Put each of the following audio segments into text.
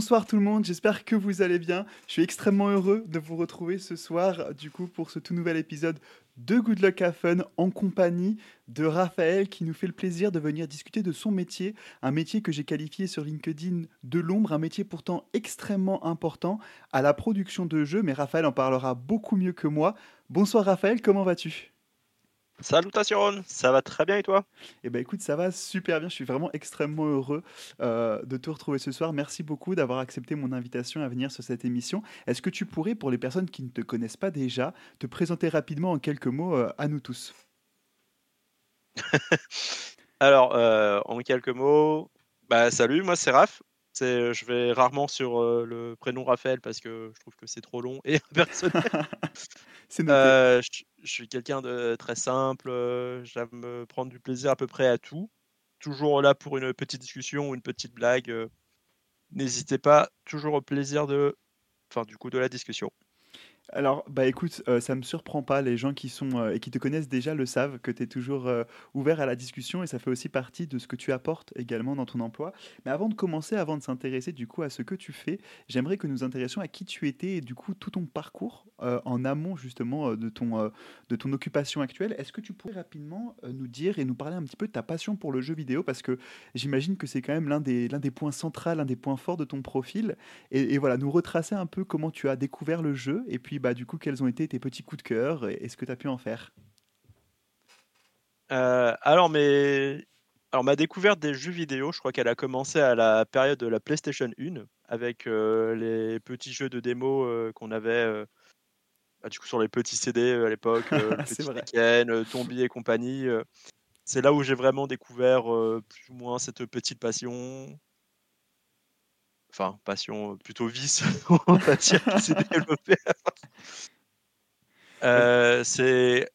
Bonsoir tout le monde, j'espère que vous allez bien. Je suis extrêmement heureux de vous retrouver ce soir, du coup, pour ce tout nouvel épisode de Good Luck à Fun en compagnie de Raphaël qui nous fait le plaisir de venir discuter de son métier, un métier que j'ai qualifié sur LinkedIn de l'ombre, un métier pourtant extrêmement important à la production de jeux, mais Raphaël en parlera beaucoup mieux que moi. Bonsoir Raphaël, comment vas-tu? Salutations, ça va très bien et toi? Eh ben écoute, ça va super bien. Je suis vraiment extrêmement heureux euh, de te retrouver ce soir. Merci beaucoup d'avoir accepté mon invitation à venir sur cette émission. Est-ce que tu pourrais, pour les personnes qui ne te connaissent pas déjà, te présenter rapidement en quelques mots euh, à nous tous? Alors, euh, en quelques mots, bah, salut, moi c'est Raph. Je vais rarement sur le prénom Raphaël parce que je trouve que c'est trop long et impersonnel. Euh, je, je, suis quelqu'un de très simple, j'aime prendre du plaisir à peu près à tout. Toujours là pour une petite discussion ou une petite blague. N'hésitez pas, toujours au plaisir de, enfin, du coup, de la discussion. Alors, bah écoute, euh, ça me surprend pas. Les gens qui sont euh, et qui te connaissent déjà le savent que tu es toujours euh, ouvert à la discussion et ça fait aussi partie de ce que tu apportes également dans ton emploi. Mais avant de commencer, avant de s'intéresser du coup à ce que tu fais, j'aimerais que nous intéressions à qui tu étais et du coup tout ton parcours en amont justement de ton de ton occupation actuelle. Est-ce que tu pourrais rapidement nous dire et nous parler un petit peu de ta passion pour le jeu vidéo? Parce que j'imagine que c'est quand même l'un des l'un des points centraux, l'un des points forts de ton profil et, et voilà, nous retracer un peu comment tu as découvert le jeu et puis bah, du coup, quels ont été tes petits coups de cœur et ce que tu as pu en faire? Euh, alors, mais... alors, ma découverte des jeux vidéo, je crois qu'elle a commencé à la période de la PlayStation 1 avec euh, les petits jeux de démo euh, qu'on avait bah, du coup, sur les petits CD à l'époque, Petit Tombi et compagnie. c'est là où j'ai vraiment découvert plus ou moins cette petite passion enfin passion plutôt vice on va dire qui s'est euh, c'est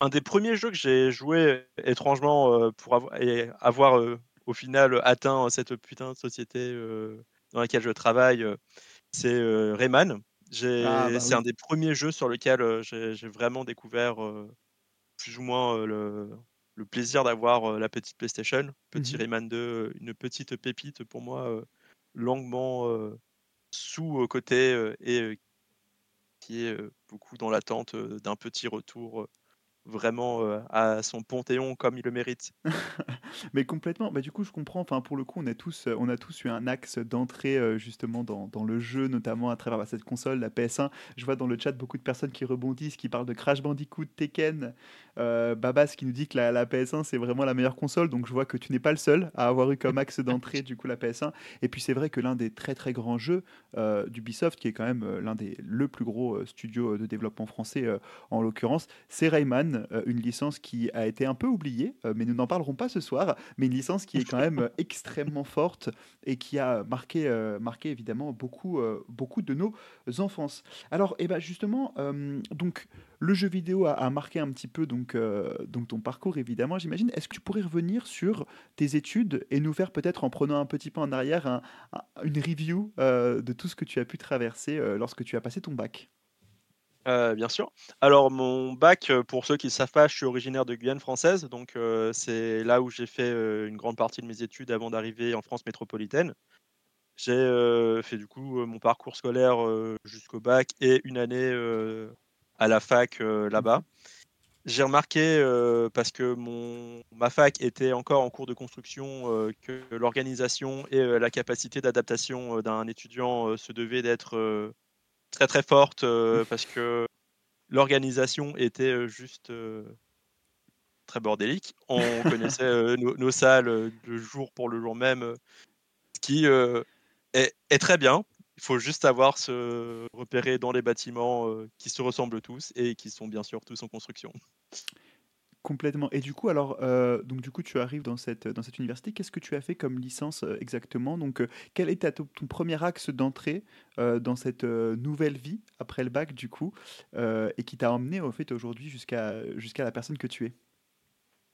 un des premiers jeux que j'ai joué étrangement euh, pour avoir, et avoir euh, au final atteint cette putain de société dans laquelle je travaille. c'est Rayman. Ah, bah c'est un des premiers jeux sur lequel j'ai vraiment découvert plus ou moins le, le plaisir d'avoir la petite PlayStation. Petit mmh Rayman 2, une petite pépite pour moi, longuement sous-côté et qui est beaucoup dans l'attente d'un petit retour vraiment à son panthéon comme il le mérite. Mais complètement. Bah, du coup, je comprends. Enfin, pour le coup, on a tous, on a tous eu un axe d'entrée justement dans, le jeu, notamment à travers bah, cette console, la PS1. Je vois dans le chat beaucoup de personnes qui rebondissent, qui parlent de Crash Bandicoot, Tekken, Babas qui nous dit que la, la PS1 c'est vraiment la meilleure console. Donc je vois que tu n'es pas le seul à avoir eu comme axe d'entrée du coup la PS1. Et puis c'est vrai que l'un des très très grands jeux d'Ubisoft, qui est quand même l'un des le plus gros studios de développement français en l'occurrence, c'est Rayman euh, une licence qui a été un peu oubliée, euh, mais nous n'en parlerons pas ce soir, mais une licence qui est quand même extrêmement forte et qui a marqué, euh, marqué évidemment beaucoup, beaucoup de nos enfances. Alors, et eh ben justement, donc le jeu vidéo a, marqué un petit peu donc, donc ton parcours, évidemment, j'imagine. Est-ce que tu pourrais revenir sur tes études et nous faire peut-être, en prenant un petit peu en arrière, une review de tout ce que tu as pu traverser lorsque tu as passé ton bac? Euh, bien sûr. Alors mon bac, euh, pour ceux qui ne savent pas, je suis originaire de Guyane française, donc euh, c'est là où j'ai fait une grande partie de mes études avant d'arriver en France métropolitaine. J'ai fait du coup mon parcours scolaire jusqu'au bac et une année à la fac là-bas. J'ai remarqué, parce que mon, ma fac était encore en cours de construction, que l'organisation et la capacité d'adaptation d'un étudiant se devait d'être très très forte euh, parce que l'organisation était juste très bordélique. On connaissait nos, salles le jour pour le jour même, ce qui est, est, très bien. Il faut juste savoir se repérer dans les bâtiments qui se ressemblent tous et qui sont bien sûr tous en construction. Complètement. Et du coup, alors, euh, du coup, tu arrives dans cette, université. Qu'est-ce que tu as fait comme licence euh, exactement? Donc, euh, quel est ton, premier axe d'entrée dans cette nouvelle vie après le bac, du coup, et qui t'a emmené au fait aujourd'hui jusqu'à jusqu'à la personne que tu es?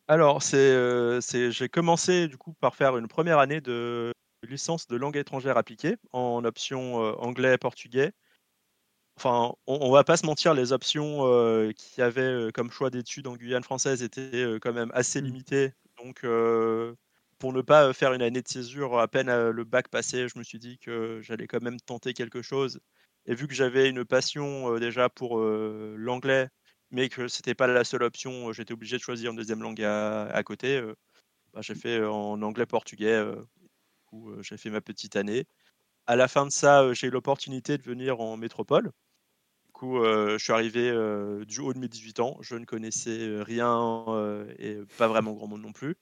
Alors, c'est, c'est, j'ai commencé du coup par faire une première année de licence de langue étrangère appliquée en option anglais-portugais enfin, on, va pas se mentir, les options euh, qu'il y avait euh, comme choix d'études en Guyane française étaient euh, quand même assez mmh. limitées. Donc, pour ne pas faire une année de césure à peine le bac passé, je me suis dit que j'allais quand même tenter quelque chose. Et vu que j'avais une passion déjà pour l'anglais, mais que c'était pas la seule option, j'étais obligé de choisir une deuxième langue à, côté. Bah, j'ai fait en anglais-portugais, où j'ai fait ma petite année. À la fin de ça, j'ai eu l'opportunité de venir en métropole. Coup, je suis arrivé du haut de mes 18 ans. Je ne connaissais rien et pas vraiment grand monde non plus.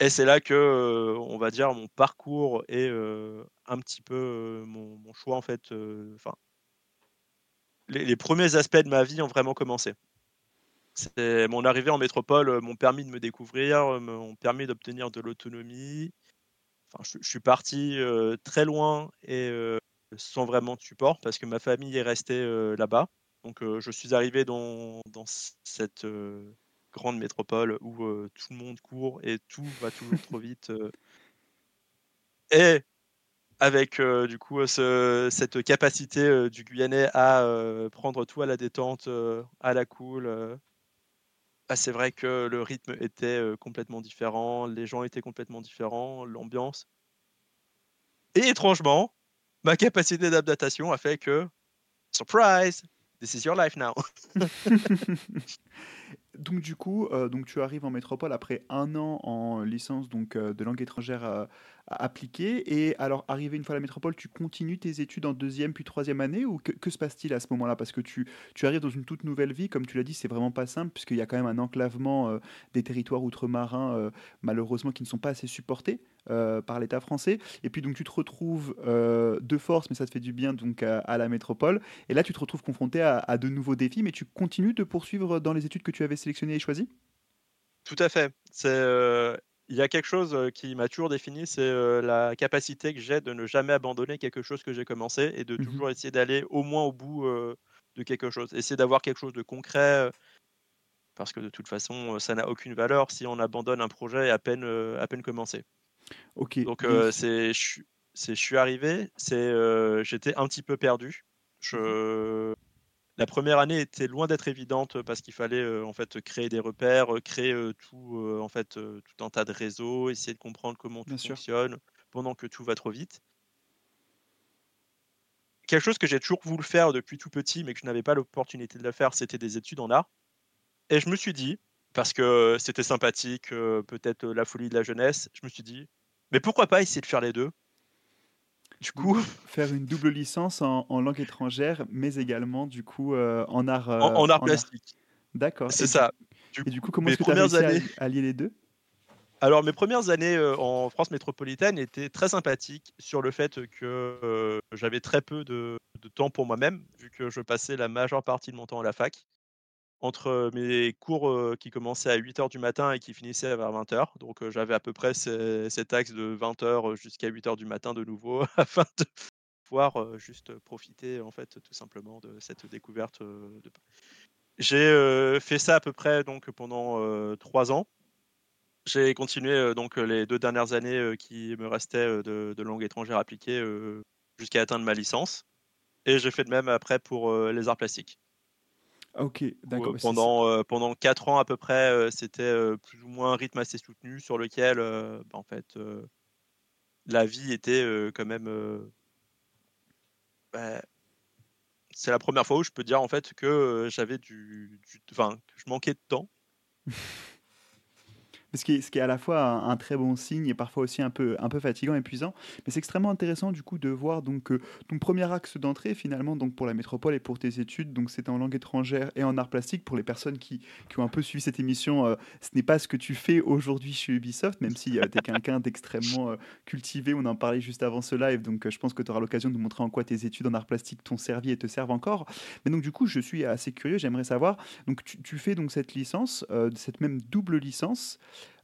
Et c'est là que, on va dire, mon parcours et un petit peu mon, choix, en fait, enfin, les, premiers aspects de ma vie ont vraiment commencé. C'est mon arrivée en métropole m'ont permis de me découvrir, m'ont permis d'obtenir de l'autonomie. Enfin, je, suis parti très loin et sans vraiment de support parce que ma famille est restée là-bas. Donc, je suis arrivé dans, dans cette grande métropole où tout le monde court et tout va toujours trop vite. Et avec du coup cette capacité du Guyanais à prendre tout à la détente, à la cool. Ah, c'est vrai que le rythme était complètement différent, les gens étaient complètement différents, l'ambiance. Et étrangement, ma capacité d'adaptation a fait que, surprise, this is your life now. donc du coup, euh, donc tu arrives en métropole après un an en licence donc euh, de langue étrangère euh, appliquée. Et alors, arrivé une fois à la métropole, tu continues tes études en deuxième puis troisième année ou que, se passe-t-il à ce moment-là? Parce que tu, tu arrives dans une toute nouvelle vie, comme tu l'as dit, c'est vraiment pas simple puisqu'il y a quand même un enclavement des territoires outre-marins malheureusement qui ne sont pas assez supportés. par l'État français. Et puis donc tu te retrouves de force, mais ça te fait du bien donc à, la métropole. Et là tu te retrouves confronté à, à, de nouveaux défis, mais tu continues de poursuivre dans les études que tu avais sélectionné et choisi Tout à fait. C'est il y a quelque chose qui m'a toujours défini, c'est la capacité que j'ai de ne jamais abandonner quelque chose que j'ai commencé et de mmh toujours essayer d'aller au moins au bout de quelque chose. Essayer d'avoir quelque chose de concret, parce que de toute façon, ça n'a aucune valeur si on abandonne un projet à peine, à peine commencé. Ok. Donc c'est, je, suis arrivé, c'est, j'étais un petit peu perdu. Mmh je, la première année était loin d'être évidente parce qu'il fallait en fait créer des repères, créer tout en fait tout un tas de réseaux, essayer de comprendre comment tout fonctionne pendant que tout va trop vite. Quelque chose que j'ai toujours voulu faire depuis tout petit, mais que je n'avais pas l'opportunité de le faire, c'était des études en art. Et je me suis dit, parce que c'était sympathique, peut-être la folie de la jeunesse, je me suis dit, mais pourquoi pas essayer de faire les deux? Du coup, faire une double licence en, langue étrangère, mais également du coup euh, en art. en, art plastique. D'accord. C'est ça. et du coup, comment est-ce que tu as années... à, lier les deux? Alors mes premières années euh, en France métropolitaine étaient très sympathiques sur le fait que euh, j'avais très peu de, de temps pour moi-même, vu que je passais la majeure partie de mon temps à la fac entre mes cours qui commençaient à 8h du matin et qui finissaient vers 20h. Donc j'avais à peu près cet axe de 20h jusqu'à 8h du matin de nouveau afin de pouvoir juste profiter en fait tout simplement de cette découverte. De... J'ai fait ça à peu près donc pendant trois ans. J'ai continué donc les deux dernières années qui me restaient de, de langue étrangère appliquée jusqu'à atteindre ma licence. Et j'ai fait de même après pour les arts plastiques. Ok, d'accord. Bah, pendant, euh, pendant 4 ans à peu près, euh, c'était euh, plus ou moins un rythme assez soutenu sur lequel bah, en fait, la vie était quand même. Bah, c'est la première fois où je peux dire en fait que j'avais du, du. Enfin, que je manquais de temps. ce qui, est, à la fois un, très bon signe et parfois aussi un peu, un peu fatigant, épuisant. Mais c'est extrêmement intéressant du coup de voir donc euh, ton premier axe d'entrée finalement donc pour la métropole et pour tes études. Donc c'est en langue étrangère et en art plastique. Pour les personnes qui, qui ont un peu suivi cette émission, euh, ce n'est pas ce que tu fais aujourd'hui chez Ubisoft, même si euh, tu es quelqu'un d'extrêmement cultivé. On en parlait juste avant ce live, donc je pense que tu auras l'occasion de montrer en quoi tes études en art plastique t'ont servi et te servent encore. Mais donc du coup, je suis assez curieux, j'aimerais savoir. Donc tu, tu, fais donc cette licence, cette même double licence.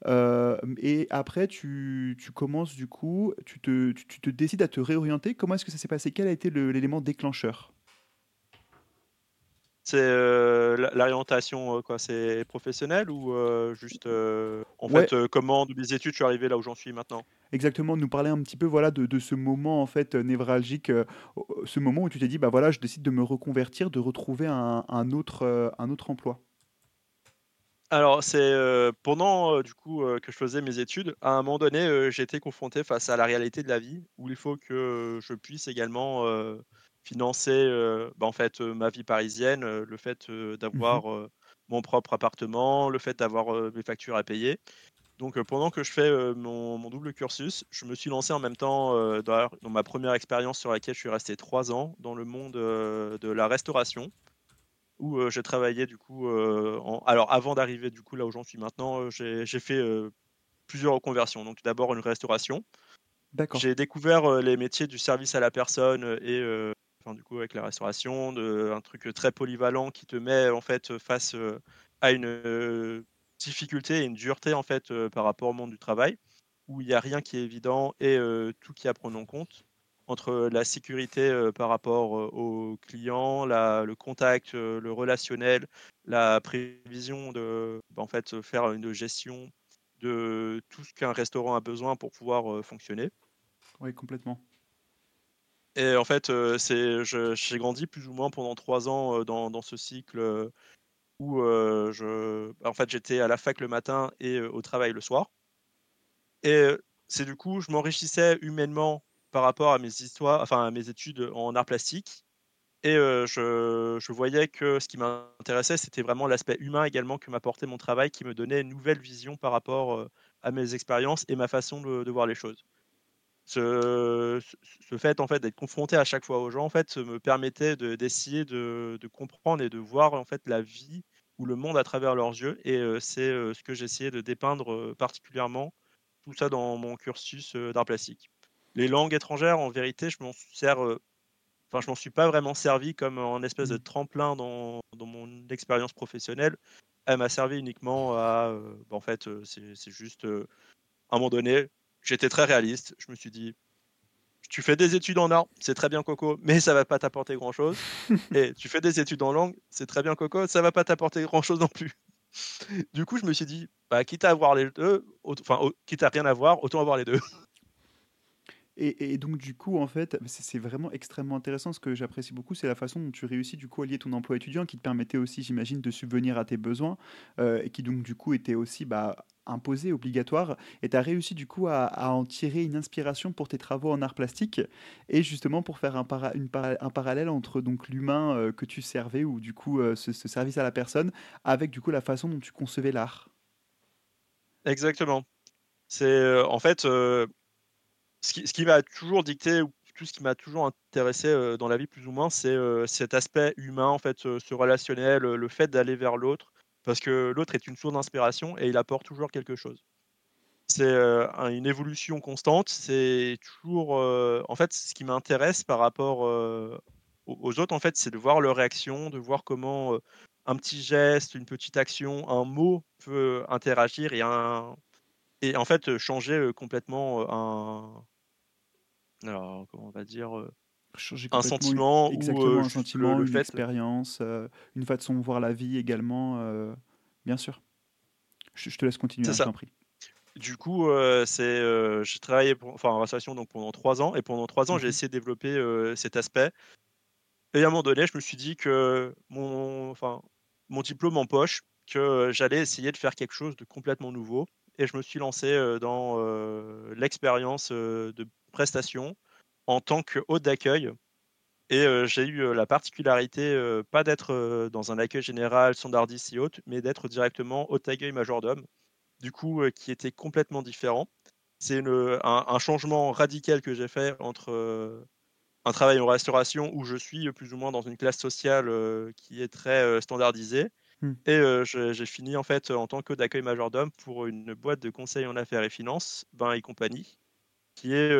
Euh, et après, tu, tu, commences du coup, tu te, tu, te, décides à te réorienter. Comment est-ce que ça s'est passé? Quel a été l'élément déclencheur? C'est euh, l'orientation euh, quoi c'est professionnel ou juste en fait comment de mes études je suis arrivé là où j'en suis maintenant? Exactement nous parler un petit peu voilà de, de ce moment en fait névralgique ce moment où tu t'es dit bah voilà je décide de me reconvertir de retrouver un, un autre un autre emploi Alors c'est, pendant, du coup, que je faisais mes études, à un moment donné, été confronté face à la réalité de la vie où il faut que je puisse également, financer, bah, en fait, ma vie parisienne, le fait, Mmh d'avoir, mon propre appartement, le fait d'avoir, mes factures à payer. Donc, pendant que je fais, mon mon double cursus, je me suis lancé en même temps, dans la dans ma première expérience sur laquelle je suis resté 3 ans dans le monde, de la restauration où, j'ai travaillé du coup, en alors avant d'arriver du coup là où j'en suis maintenant, j'ai fait, plusieurs reconversions. Donc d'abord une restauration. J'ai découvert, les métiers du service à la personne, et enfin du coup avec la restauration, de un truc, très polyvalent qui te met en fait, face, à une, difficulté et une dureté en fait, par rapport au monde du travail, où il y a rien qui est évident et tout qui est à prendre en compte. Entre la sécurité, heu, par rapport, heu, aux clients, la le contact, heu, le relationnel, la prévision de bah, en fait, faire une gestion de tout ce qu'un restaurant a besoin pour pouvoir, fonctionner. Oui, complètement. Et en fait, c'est j'ai grandi plus ou moins pendant 3 ans, dans dans ce cycle, où, je en fait, j'étais à la fac le matin et au travail le soir. Et c'est du coup, je m'enrichissais humainement par rapport à mes histoires enfin à mes études en arts plastiques et je voyais que ce qui m'intéressait, c'était vraiment l'aspect humain également que m'apportait mon travail, qui me donnait une nouvelle vision par rapport, à mes expériences et ma façon de voir les choses. Ce fait, en fait, d'être confronté à chaque fois aux gens, en fait, me permettait de d'essayer de comprendre et de voir, en fait, la vie ou le monde à travers leurs yeux et c'est, ce que j'essayais de dépeindre, particulièrement, tout ça dans mon cursus, heu, d'arts plastiques. Les langues étrangères, en vérité, je m'en sers, heu, enfin, je m'en suis pas vraiment servi comme un espèce de Mmh. tremplin dans dans mon expérience professionnelle. Elle m'a servi uniquement à, heu, bah, en fait, heu, c'est juste, à un moment donné, j'étais très réaliste. Je me suis dit: tu fais des études en art, c'est très bien coco, mais ça va pas t'apporter grand chose. Et tu fais des études en langue, c'est très bien coco, ça va pas t'apporter grand chose non plus. Du coup, je me suis dit, bah, quitte à avoir les 2, aut enfin, quitte à rien avoir, autant avoir les 2. Et donc du coup, en fait, c'est vraiment extrêmement intéressant. Ce que j'apprécie beaucoup, c'est la façon dont tu réussis du coup à lier ton emploi étudiant qui te permettait aussi, j'imagine, de subvenir à tes besoins, heu, et qui donc du coup était aussi, bah, imposé, obligatoire et tu as réussi du coup à en tirer une inspiration pour tes travaux en arts plastiques et justement pour faire un parallèle entre donc l'humain, heu, que tu servais ou du coup, heu, ce ce service à la personne avec du coup la façon dont tu concevais l'art. Exactement. C'est, en fait, ce qui m'a toujours dicté ou tout ce qui m'a toujours intéressé, heu, dans la vie plus ou moins, c'est, heu, cet aspect humain, en fait, ce relationnel, le fait d'aller vers l'autre parce que l'autre est une source d'inspiration et il apporte toujours quelque chose. C'est, un une évolution constante, c'est toujours, en fait, ce qui m'intéresse par rapport, aux autres, en fait, c'est de voir leur réaction, de voir comment, un petit geste, une petite action, un mot peut interagir et un et en fait, heu, changer, complètement, un alors comment on va dire, Changer un sentiment ou, un le une fait expérience, une façon de voir la vie également, bien sûr. Je je te laisse continuer, hein, je t'en prie. Du coup, c'est, heu, j'ai travaillé pour enfin en restauration donc pendant 3 ans et pendant 3 ans, j'ai Mmh essayé de développer, cet aspect Et à un moment donné, je me suis dit que mon enfin, mon diplôme en poche, que j'allais essayer de faire quelque chose de complètement nouveau et je me suis lancé, dans, l'expérience, de prestation en tant qu'hôte d'accueil et j'ai eu, la particularité, pas d'être, dans un accueil général, standardiste et autres, mais d'être directement hôte d'accueil majordome, du coup, qui était complètement différent. C'est un changement radical que j'ai fait entre, un travail en restauration où je suis, plus ou moins dans une classe sociale, qui est très, standardisée Mmh. et j'ai fini en fait, en tant que d'accueil majordome pour une boîte de conseil en affaires et finances, Bain& et compagnie, qui est,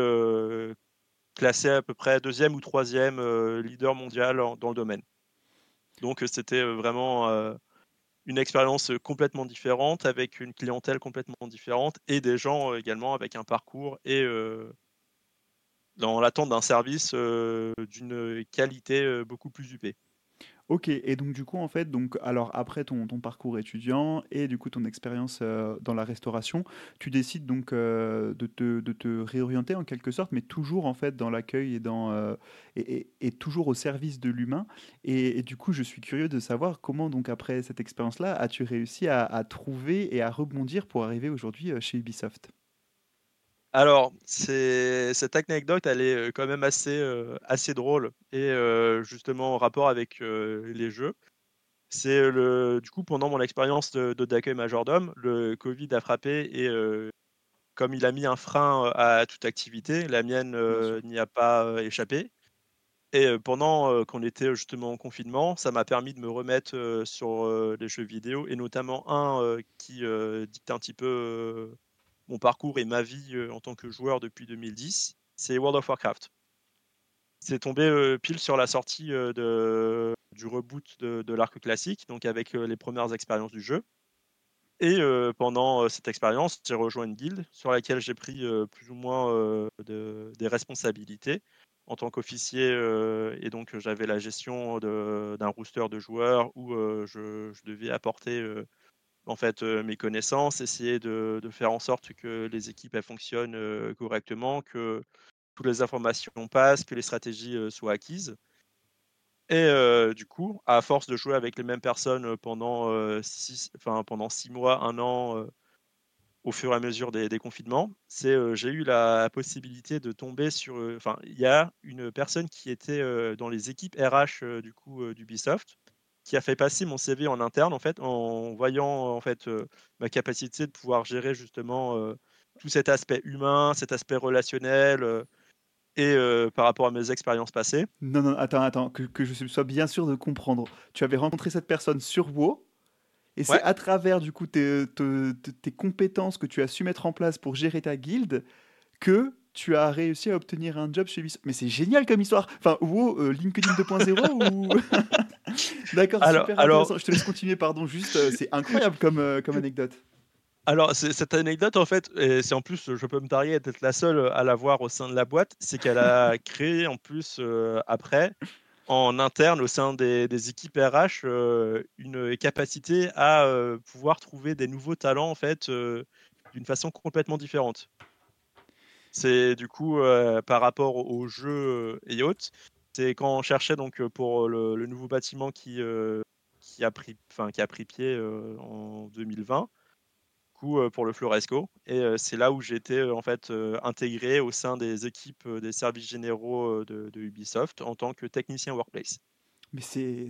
classée à peu près deuxième ou troisième leader mondial dans le domaine. Donc, c'était, vraiment, une expérience, complètement différente avec une clientèle complètement différente et des gens, également avec un parcours et dans l'attente d'un service, d'une qualité, beaucoup plus huppée. OK et donc du coup, en fait, donc alors après ton parcours étudiant et du coup ton expérience, heu, dans la restauration, tu décides donc, heu, de te de te réorienter en quelque sorte, mais toujours en fait dans l'accueil et dans, heu et toujours au service de l'humain et du coup, je suis curieux de savoir comment donc après cette expérience-là, as-tu réussi à trouver et à rebondir pour arriver aujourd'hui, chez Ubisoft? Alors, cette anecdote, elle est, heu, quand même assez, assez drôle et heu, justement en rapport avec, les jeux. C'est le du coup, pendant mon expérience de d'accueil majordome, le covid a frappé et comme il a mis un frein, à toute activité, la mienne, n'y a pas, échappé et pendant, qu'on était, justement en confinement, ça m'a permis de me remettre, sur, les jeux vidéo et notamment un, qui, dicte un petit peu, mon parcours et ma vie, en tant que joueur depuis 2010, c'est World of Warcraft. C'est tombé, pile sur la sortie, du reboot de l'arc classique, donc avec, les premières expériences du jeu et pendant, cette expérience, j'ai rejoint une guilde sur laquelle j'ai pris, plus ou moins, des responsabilités en tant qu'officier, et donc j'avais la gestion d'un roster de joueurs où, je devais apporter, en fait, mes connaissances, essayer de faire en sorte que les équipes, fonctionnent, correctement, que toutes les informations passent, que les stratégies, soient acquises. Et du coup, à force de jouer avec les mêmes personnes, pendant, heu, 6 enfin pendant 6 mois, 1 an, au fur et à mesure des confinements, j'ai eu la possibilité de tomber sur, enfin, il y a une personne qui était, dans les équipes RH, du coup, d'Ubisoft, qui a fait passer mon CV en interne, en fait, en voyant, en fait, heu, ma capacité de pouvoir gérer justement, heu, tout cet aspect humain, cet aspect relationnel, heu et par rapport à mes expériences passées. Non, non, attends, attends, que que je sois bien sûr de comprendre. Tu avais rencontré cette personne sur WoW et c'est Ouais, à travers du coup tes te te tes compétences que tu as su mettre en place pour gérer ta guilde que tu as réussi à obtenir un job chez Ubisoft. Mais c'est génial comme histoire! Enfin, WoW, heu, LinkedIn 2.0 ou? D'accord, alors super alors intéressant. Je te laisse continuer, pardon, juste, heu, c'est incroyable comme, heu, comme anecdote. Alors, cette anecdote, en fait et c'est en plus, je peux me targuer d'être la seule, à l'avoir au sein de la boîte, c'est qu'elle a créé en plus, après, en interne au sein des des équipes RH, une capacité à, pouvoir trouver des nouveaux talents en fait, d'une façon complètement différente. C'est du coup, heu, par rapport jeux, heu, et autres, c'est quand on cherchait donc, heu, pour, le nouveau bâtiment qui, a pris enfin qui a pris pied, en 2020 coup, heu, pour le Floresco et c'est là où heu, en fait, intégré au sein des équipes, des services généraux, de Ubisoft en tant que technicien workplace. Mais c'est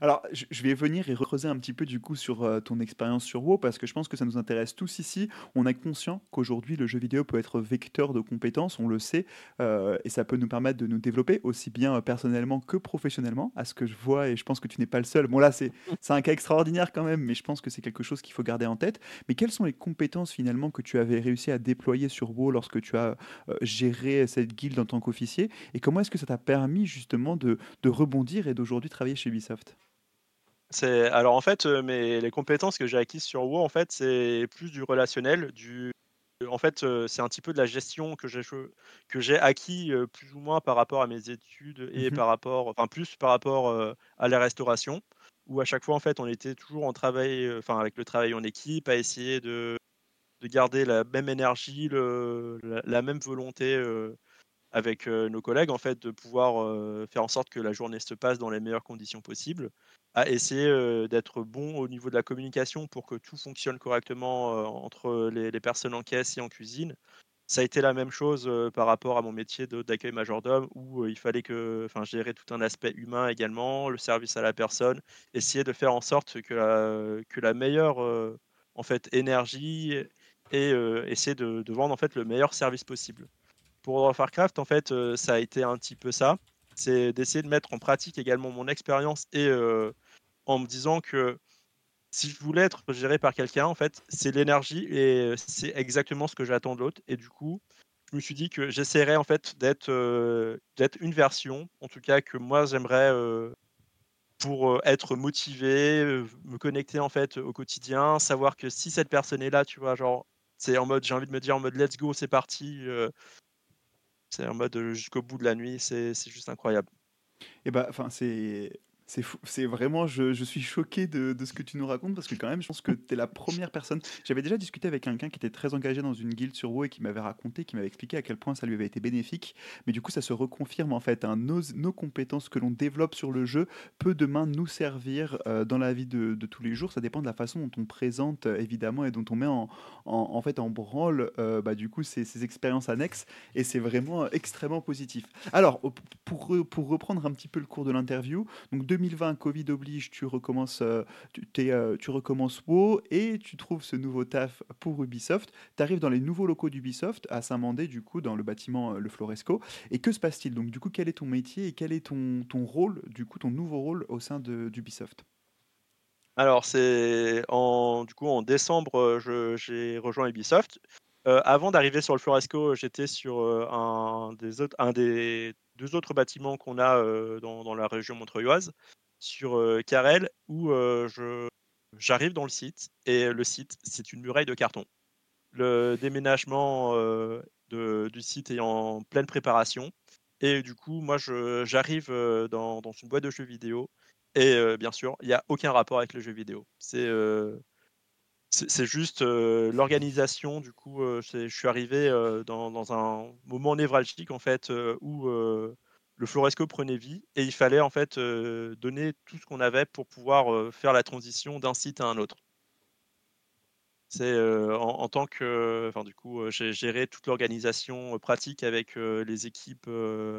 alors je vais venir et creuser un petit peu du coup sur, heu, ton expérience sur WoW parce que je pense que ça nous intéresse tous ici. On est conscient qu'aujourd'hui le jeu vidéo peut être vecteur de compétences, on le sait, heu et ça peut nous permettre de nous développer aussi bien, heu, personnellement que professionnellement, à ce que je vois et je pense que tu n'es pas le seul. Bon là, c'est c'est un cas extraordinaire quand même, mais je pense que c'est quelque chose qu'il faut garder en tête. Mais quelles sont les compétences finalement que tu avais réussi à déployer sur WoW lorsque tu as, géré cette guilde en tant qu'officier? Et comment est-ce que ça t'a permis justement de de rebondir et d'aujourd'hui travailler chez Ubisoft. C'est alors en fait, heu, mes les compétences que j'ai acquises sur WoW, en fait, c'est plus du relationnel, du en fait, heu, c'est un petit peu de la gestion que j'ai que j'ai acquis, heu, plus ou moins par rapport à mes études et Mmh par rapport enfin plus par rapport, à la restauration, où à chaque fois, en fait, on était toujours en travail, enfin avec le travail en équipe, à essayer de de garder la même énergie, le la la même volonté, avec, nos collègues, en fait, de pouvoir, faire en sorte que la journée se passe dans les meilleures conditions possibles, à essayer, d'être bon au niveau de la communication pour que tout fonctionne correctement, entre les personnes en caisse et en cuisine. Ça a été la même chose, par rapport à mon métier d'accueil majordome où, il fallait que enfin, gérer tout un aspect humain également, le service à la personne, essayer de faire en sorte que la meilleure, en fait, énergie et essayer de de vendre, en fait, le meilleur service possible. Pour World of Warcraft, en fait, heu, ça a été un petit peu ça. C'est d'essayer de mettre en pratique également mon expérience et heu, en me disant que si je voulais être géré par quelqu'un, en fait, c'est l'énergie et heu, c'est exactement ce que j'attends de l'autre et du coup, je me suis dit que j'essaierais en fait d'être, une version, en tout cas que moi j'aimerais, pour, être motivé, me connecter en fait au quotidien, savoir que si cette personne est là, tu vois? Genre, c'est en mode j'ai envie de me dire en mode: «Let's go, c'est parti», c'est en mode, jusqu'au bout de la nuit, c'est c'est juste incroyable. Et bah, enfin, c'est C'est vraiment, je, suis choqué de, ce que tu nous racontes parce que quand même, je pense que tu es la première personne. J'avais déjà discuté avec quelqu'un qui était très engagé dans une guilde sur WoW et qui m'avait raconté, qui m'avait expliqué à quel point ça lui avait été bénéfique. Mais du coup, ça se reconfirme en fait. hein. Nos, compétences que l'on développe sur le jeu peut demain nous servir euh, dans la vie de, tous les jours. Ça dépend de la façon dont on présente euh, évidemment et dont on met en, en, fait en branle euh, bah, du coup ces, ces expériences annexes et c'est vraiment extrêmement positif. Alors, pour, pour reprendre un petit peu le cours de l'interview, donc 2020, Covid oblige, tu recommences, euh, euh, tu recommences WoW et tu trouves ce nouveau taf pour Ubisoft. Tu arrives dans les nouveaux locaux d'Ubisoft à Saint-Mandé, du coup, dans le bâtiment euh, Le Floresco. Et que se passe-t-il? Donc, du coup, quel est ton métier et quel est ton, rôle, du coup, ton nouveau rôle au sein d'Ubisoft? Alors, c'est en, du coup, en décembre, j'ai rejoint Ubisoft. Avant d'arriver sur le Floresco, j'étais sur un, des autres, un des deux autres bâtiments qu'on a dans, dans la région montreuilloise, sur Carrel, où je, j'arrive dans le site, et le site, c'est une muraille de carton. Le déménagement de- du site est en pleine préparation, et du coup, moi, je, j'arrive dans, dans une boîte de jeux vidéo et bien sûr, il n'y a aucun rapport avec le jeu vidéo. C'est c'est juste l'organisation. Du coup, je suis arrivé dans, un moment névralgique en fait où le Floresco prenait vie et il fallait en fait donner tout ce qu'on avait pour pouvoir faire la transition d'un site à un autre. C'est en, tant que, enfin du coup, j'ai géré toute l'organisation pratique avec les équipes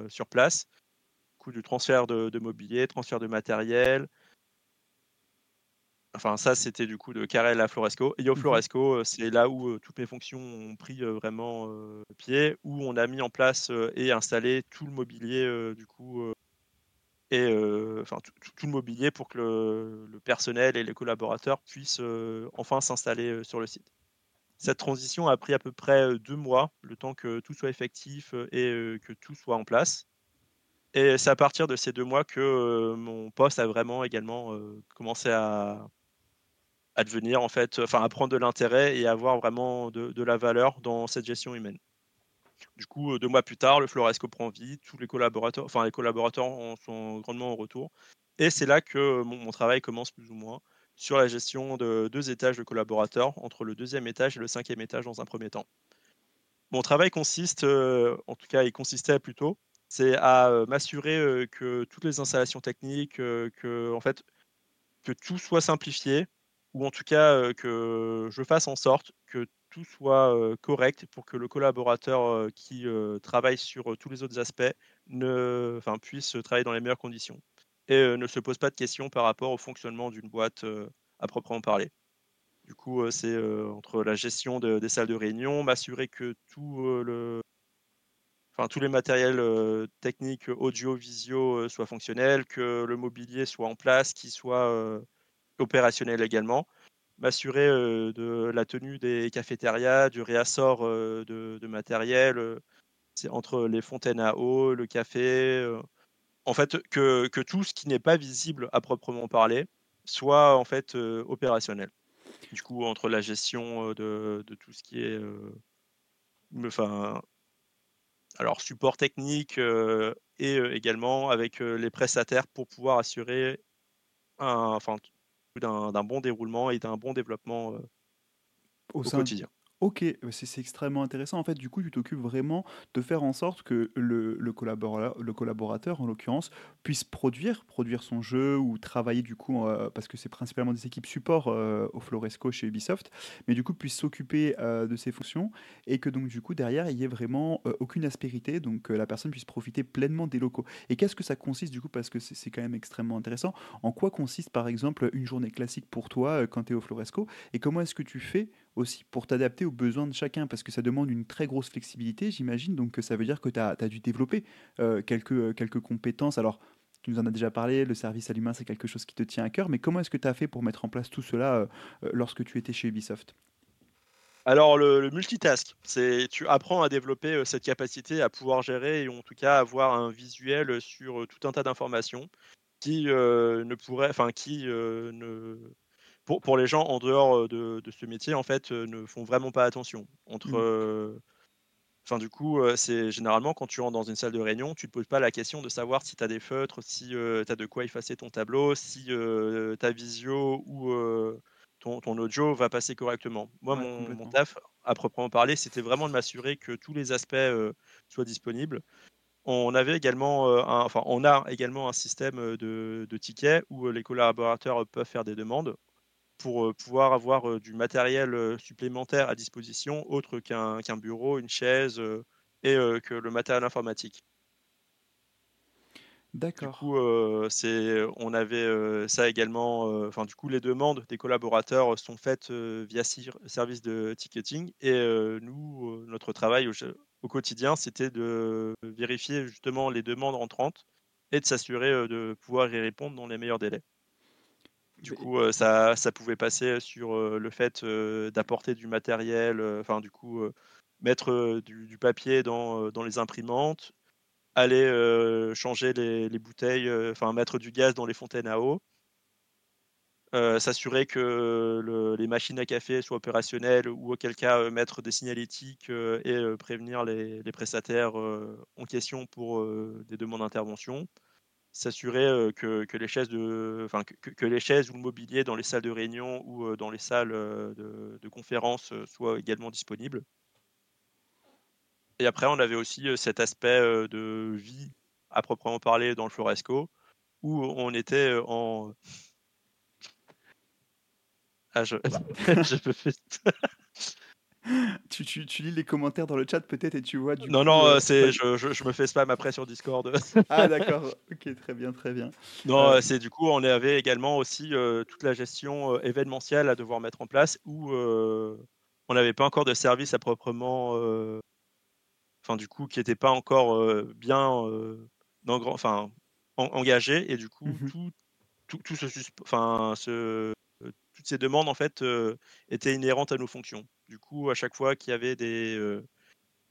sur place, du coup du transfert de, de mobilier, transfert de matériel, Enfin, ça, c'était du coup de Carrel à Floresco. Et au Mhm. Floresco, euh, c'est là où euh, toutes mes fonctions ont pris euh, vraiment euh, pied, où on a mis en place et installé tout le mobilier, du coup, et enfin tout, le mobilier pour que le, le personnel et les collaborateurs puissent enfin s'installer sur le site. Cette transition a pris à peu près deux mois, le temps que tout soit effectif et que tout soit en place. Et c'est à partir de ces deux mois que mon poste a vraiment également commencé à, à devenir en fait, enfin à prendre de l'intérêt et avoir vraiment de, de la valeur dans cette gestion humaine. Du coup, euh, deux mois plus tard, le Floresco prend vie, tous les collaborateurs, enfin les collaborateurs en sont grandement en retour, et c'est là que mon, mon travail commence plus ou moins sur la gestion de deux étages de collaborateurs, entre le deuxième étage et le cinquième étage dans un premier temps. Mon travail consiste, euh, en tout cas il consistait plutôt, c'est à euh, m'assurer euh, que toutes les installations techniques, euh, que en fait que tout soit simplifié, ou en tout cas que je fasse en sorte que tout soit correct pour que le collaborateur qui travaille sur tous les autres aspects ne, puisse travailler dans les meilleures conditions et ne se pose pas de questions par rapport au fonctionnement d'une boîte à proprement parler. Du coup, c'est entre la gestion de- des salles de réunion, m'assurer que tout le, enfin, tous les matériels techniques, audio, visio euh, soient fonctionnels, que le mobilier soit en place, qu'il soit opérationnel également. M'assurer de la tenue des cafétérias, du réassort de, matériel, c'est entre les fontaines à eau, le café. en fait, que, tout ce qui n'est pas visible à proprement parler soit en fait opérationnel. Du coup, entre la gestion de, tout ce qui est enfin, alors support technique et également avec euh, les prestataires pour pouvoir assurer un, enfin, d'un bon déroulement et d'un bon développement euh, au au sein quotidien. Ok, c'est extrêmement intéressant. En fait, du coup, tu t'occupes vraiment de faire en sorte que le, le collabora- le collaborateur, en l'occurrence, puisse produire, produire son jeu ou travailler, du coup, euh, parce que c'est principalement des équipes support euh, au Floresco chez Ubisoft, mais du coup, puisse s'occuper euh, de ses fonctions et que donc, du coup, derrière, il n'y ait vraiment aucune aspérité, donc que la personne puisse profiter pleinement des locaux. Et qu'est-ce que ça consiste, du coup, parce que c'est quand même extrêmement intéressant. En quoi consiste, par exemple, une journée classique pour toi quand tu es au Floresco et comment est-ce que tu fais aussi pour t'adapter aux besoins de chacun, parce que ça demande une très grosse flexibilité, j'imagine, donc ça veut dire que tu as, dû développer euh, quelques, euh, quelques compétences. Alors, tu nous en as déjà parlé, le service à l'humain, c'est quelque chose qui te tient à cœur, mais comment est-ce que tu as fait pour mettre en place tout cela euh, lorsque tu étais chez Ubisoft? Alors le, multitask, c'est tu apprends à développer cette capacité à pouvoir gérer et en tout cas avoir un visuel sur tout un tas d'informations qui ne pourraient, enfin qui ne pour, pour les gens en dehors de, de ce métier en fait ne font vraiment pas attention entre Mm. euh, Enfin, du coup, c'est généralement quand tu rentres dans une salle de réunion, tu te poses pas la question de savoir si tu as des feutres, si, tu as de quoi effacer ton tableau, si, ta visio ou, ton ton audio va passer correctement. Moi, Ouais, mon taf, à proprement parler, c'était vraiment de m'assurer que tous les aspects, soient disponibles. On avait également, un enfin, on a également un système, de de tickets où, les collaborateurs peuvent faire des demandes pour, heu, pouvoir avoir, heu, du matériel, heu, supplémentaire à disposition autre qu'un bureau, une chaise, et que le matériel informatique. Du D'accord. coup, heu, c'est on avait, ça également, enfin, du coup, les demandes des collaborateurs sont faites, via service de ticketing et nous, notre travail au quotidien, c'était de vérifier justement les demandes entrantes et de s'assurer, de pouvoir y répondre dans les meilleurs délais. Du coup, heu, ça ça pouvait passer sur, heu, le fait, heu, d'apporter du matériel, enfin du coup, mettre, du du papier dans, les imprimantes, aller, changer les les bouteilles, enfin mettre du gaz dans les fontaines à eau. S'assurer que le les machines à café soient opérationnelles ou auquel cas, mettre des signalétiques, et prévenir les les prestataires, en question pour, des demandes d'intervention. S'assurer, que que les chaises de enfin que les chaises ou le mobilier dans les salles de réunion ou, dans les salles, de de conférence, soient également disponibles. Et après on avait aussi, cet aspect, de vie à proprement parler dans le Floresco où on était, en ah je je fais Tu tu tu lis les commentaires dans le chat peut-être et tu vois du non, coup, non, heu, heu c'est je je je me fais spam après sur Discord. Ah d'accord, OK, très bien, très bien. Non, heu, Hem, c'est du coup, on avait également aussi, toute la gestion, événementielle à devoir mettre en place où, on n'avait pas encore de service à proprement, enfin du coup qui était pas encore, bien, en engagé et du coup mmh tout tout tout susp enfin ce toutes ces demandes en fait, heu, étaient inhérentes à nos fonctions. Du coup, à chaque fois qu'il y avait des,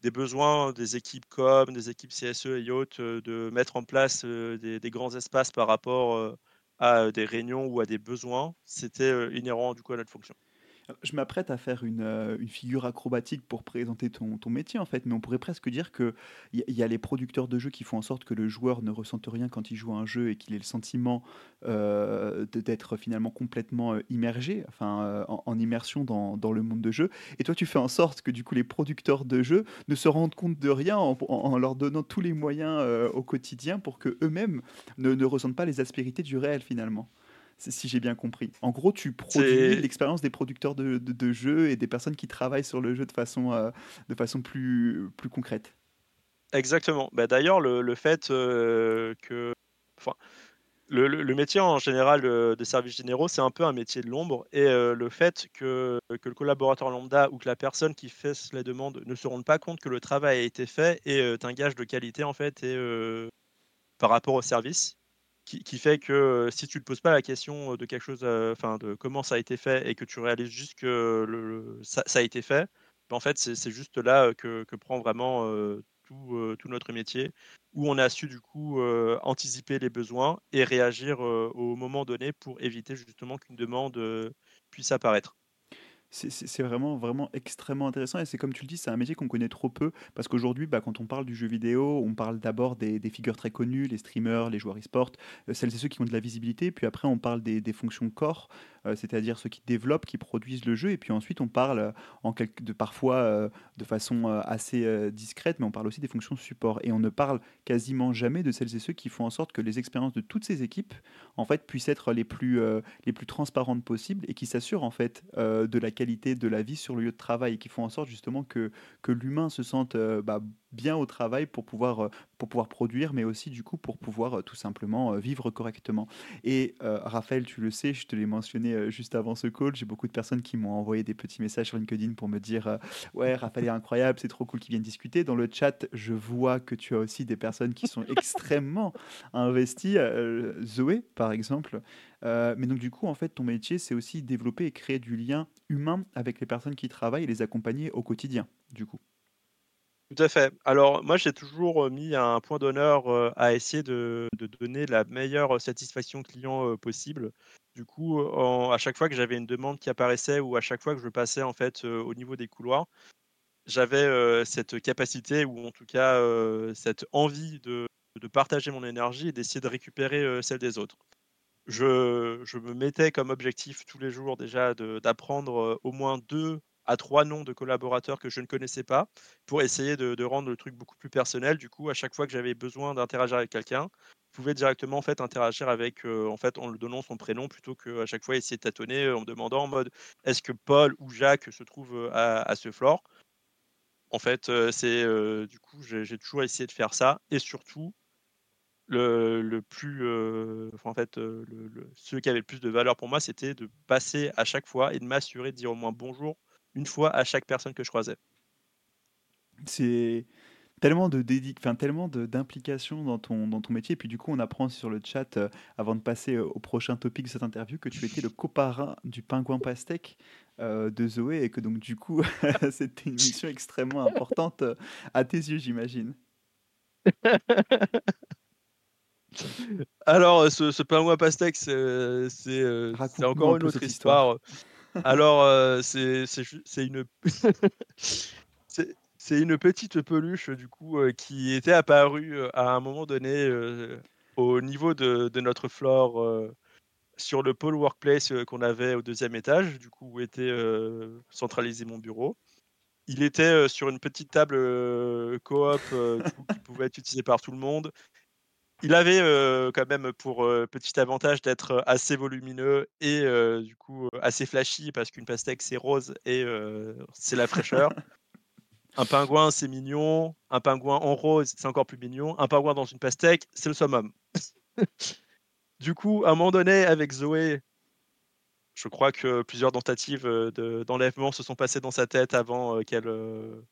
des besoins des équipes com, des équipes CSE et autres, heu, de mettre en place, des des grands espaces par rapport, à, des réunions ou à des besoins, c'était, inhérent du coup à notre fonction. Je m'apprête à faire une, une figure acrobatique pour présenter ton métier, en fait, mais on pourrait presque dire qu'il y y a les producteurs de jeux qui font en sorte que le joueur ne ressente rien quand il joue à un jeu et qu'il ait le sentiment, de d'être finalement complètement, heu, immergé, enfin, en immersion dans le monde de jeu et toi, tu fais en sorte que, du coup, les producteurs de jeux ne se rendent compte de rien en leur donnant tous les moyens, au quotidien pour qu'eux-mêmes ne ne ressentent pas les aspérités du réel, finalement. Si j'ai bien compris. En gros, tu produis l'expérience des producteurs de de de jeux et des personnes qui travaillent sur le jeu de façon, heu, de façon plus plus concrète. exactement. Bah, d'ailleurs le le fait, heu, que enfin Le le le métier en général, heu, des services généraux, c'est un peu un métier de l'ombre et le fait que que le collaborateur lambda ou que la personne qui fasse la demande ne se rende pas compte que le travail a été fait est, un gage de qualité en fait et par rapport au service qui fait que, si tu ne poses pas la question, de quelque chose, enfin de comment ça a été fait et que tu réalises juste que ça a été fait, bah, en fait, c'est juste là, que prend vraiment, tout, notre métier, où on a su du coup, anticiper les besoins et réagir, au moment donné pour éviter justement qu'une demande, puisse apparaître. C'est vraiment, vraiment extrêmement intéressant et c'est comme tu le dis, c'est un métier qu'on connaît trop peu parce qu'aujourd'hui, bah, quand on parle du jeu vidéo, on parle d'abord des, figures très connues, les streamers, les joueurs e-sport, euh, celles et ceux qui ont de la visibilité, puis après on parle des, fonctions core, euh, c'est-à-dire ceux qui développent, qui produisent le jeu, et puis ensuite on parle euh, en quelque, de parfois de façon assez discrète, mais on parle aussi des fonctions support et on ne parle quasiment jamais de celles et ceux qui font en sorte que les expériences de toutes ces équipes en fait puissent être les plus, les plus transparentes possibles et qui s'assurent en fait de la qualité de la vie sur le lieu de travail et qui font en sorte justement que, que l'humain se sente euh, bah, bien au travail pour pouvoir, euh, pour pouvoir produire, mais aussi du coup pour pouvoir euh, tout simplement vivre correctement. Et euh, Raphaël, tu le sais, je te l'ai mentionné juste avant ce call, j'ai beaucoup de personnes qui m'ont envoyé des petits messages sur LinkedIn pour me dire euh, Ouais, Raphaël est incroyable, c'est trop cool qu'il vienne discuter. Dans le chat, je vois que tu as aussi des personnes qui sont extrêmement investies. euh, Zoé, par exemple, euh, mais donc du coup, en fait, ton métier, c'est aussi développer et créer du lien humain avec les personnes qui travaillent et les accompagner au quotidien, du coup. Tout à fait. Alors moi, j'ai toujours, heu, mis un point d'honneur, heu, à essayer de donner la meilleure satisfaction client, possible. Du coup, à chaque fois que j'avais une demande qui apparaissait ou à chaque fois que je passais en fait, au niveau des couloirs, j'avais cette capacité ou en tout cas cette envie de, de, partager mon énergie et d'essayer de récupérer celle des autres. Je, me mettais comme objectif tous les jours déjà d'apprendre au moins deux à trois noms de collaborateurs que je ne connaissais pas pour essayer de, rendre le truc beaucoup plus personnel. Du coup, à chaque fois que j'avais besoin d'interagir avec quelqu'un, je pouvais directement en fait interagir avec en fait en lui donnant son prénom plutôt qu'à chaque fois essayer de tâtonner en me demandant en mode est-ce que Paul ou Jacques se trouvent à, à ce floor? En fait, c'est du coup, j'ai toujours essayé de faire ça et surtout le, plus, en fait, le, ce qui avait le plus de valeur pour moi, c'était de passer à chaque fois et de m'assurer de dire au moins bonjour une fois à chaque personne que je croisais. C'est tellement de enfin tellement d'implication dans ton dans ton métier et puis du coup on apprend sur le chat avant de passer au prochain topic de cette interview que tu étais le copain du pingouin pastèque euh, de Zoé et que donc du coup c'était une mission extrêmement importante euh, à tes yeux, j'imagine. Alors, euh, ce, ce pingouin pastèque, c'est encore une autre histoire. Alors, c'est une c'est une petite peluche du coup qui était apparue à un moment donné au niveau de, de notre flore sur le pôle workplace qu'on avait au deuxième étage, du coup où était centralisé mon bureau. Il était sur une petite table coop qui pouvait être utilisée par tout le monde. Il avait quand même pour petit avantage d'être assez volumineux et du coup assez flashy parce qu'une pastèque c'est rose et c'est la fraîcheur. Un pingouin c'est mignon, un pingouin en rose c'est encore plus mignon, un pingouin dans une pastèque c'est le summum. Du coup, à un moment donné, avec Zoé, je crois que plusieurs tentatives euh, d'enlèvement se sont passées dans sa tête avant euh, qu'elle euh,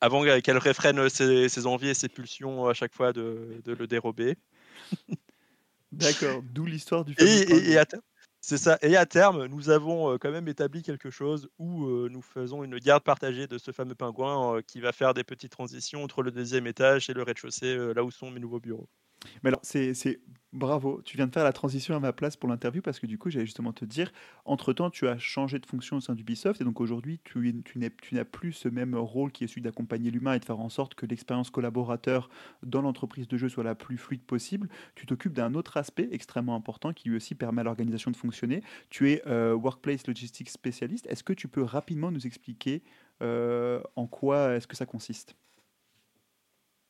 avant qu'elle réfrène ses, envies et ses pulsions à chaque fois de, le dérober. D'accord, d'où l'histoire du et, c'est ça. Et à terme, nous avons quand même établi quelque chose où nous faisons une garde partagée de ce fameux pingouin qui va faire des petites transitions entre le deuxième étage et le rez-de-chaussée, là où sont mes nouveaux bureaux. Mais alors, c'est bravo, tu viens de faire la transition à ma place pour l'interview parce que du coup, j'allais justement te dire, entre-temps, tu as changé de fonction au sein d'Ubisoft et donc aujourd'hui, tu, n'as plus ce même rôle qui est celui d'accompagner l'humain et de faire en sorte que l'expérience collaborateur dans l'entreprise de jeu soit la plus fluide possible. Tu t'occupes d'un autre aspect extrêmement important qui lui aussi permet à l'organisation de fonctionner. Tu es euh, Workplace Logistics spécialiste. Est-ce que tu peux rapidement nous expliquer euh, en quoi est-ce que ça consiste?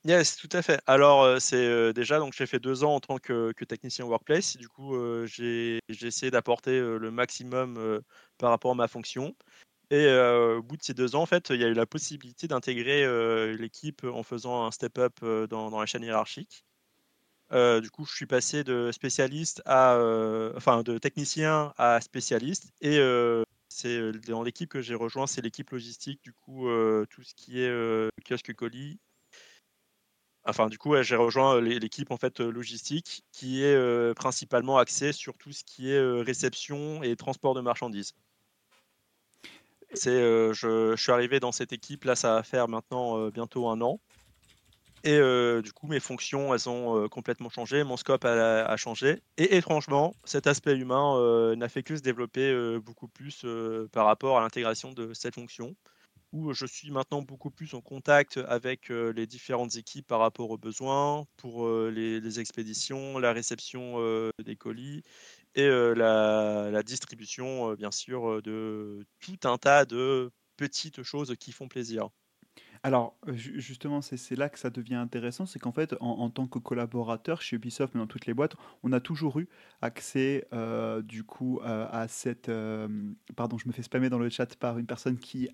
Yes, tout à fait. Alors, c'est déjà, donc j'ai fait deux ans en tant que, technicien workplace. Du coup, j'ai essayé d'apporter le maximum par rapport à ma fonction. Et au bout de ces deux ans, en fait, il y a eu la possibilité d'intégrer l'équipe en faisant un step-up dans, dans, la chaîne hiérarchique. du coup, je suis passé de spécialiste à, enfin, de technicien à spécialiste. Et c'est dans l'équipe que j'ai rejoint, c'est l'équipe logistique. Du coup, tout ce qui est kiosque colis Enfin, du coup, j'ai rejoint l'équipe en fait logistique qui est principalement axée sur tout ce qui est réception et transport de marchandises. C'est, je, suis arrivé dans cette équipe là, ça va faire maintenant bientôt un an. Et du coup, mes fonctions, elles ont complètement changé, mon scope a, changé. Et étrangement, cet aspect humain n'a fait que se développer beaucoup plus par rapport à l'intégration de cette fonction où je suis maintenant beaucoup plus en contact avec les différentes équipes par rapport aux besoins pour les, expéditions, la réception des colis et la, distribution, bien sûr, de tout un tas de petites choses qui font plaisir. Alors, justement, c'est là que ça devient intéressant, c'est qu'en fait, en, tant que collaborateur chez Ubisoft, mais dans toutes les boîtes, on a toujours eu accès, du coup, à cette... pardon, je me fais spammer dans le chat par une personne qui,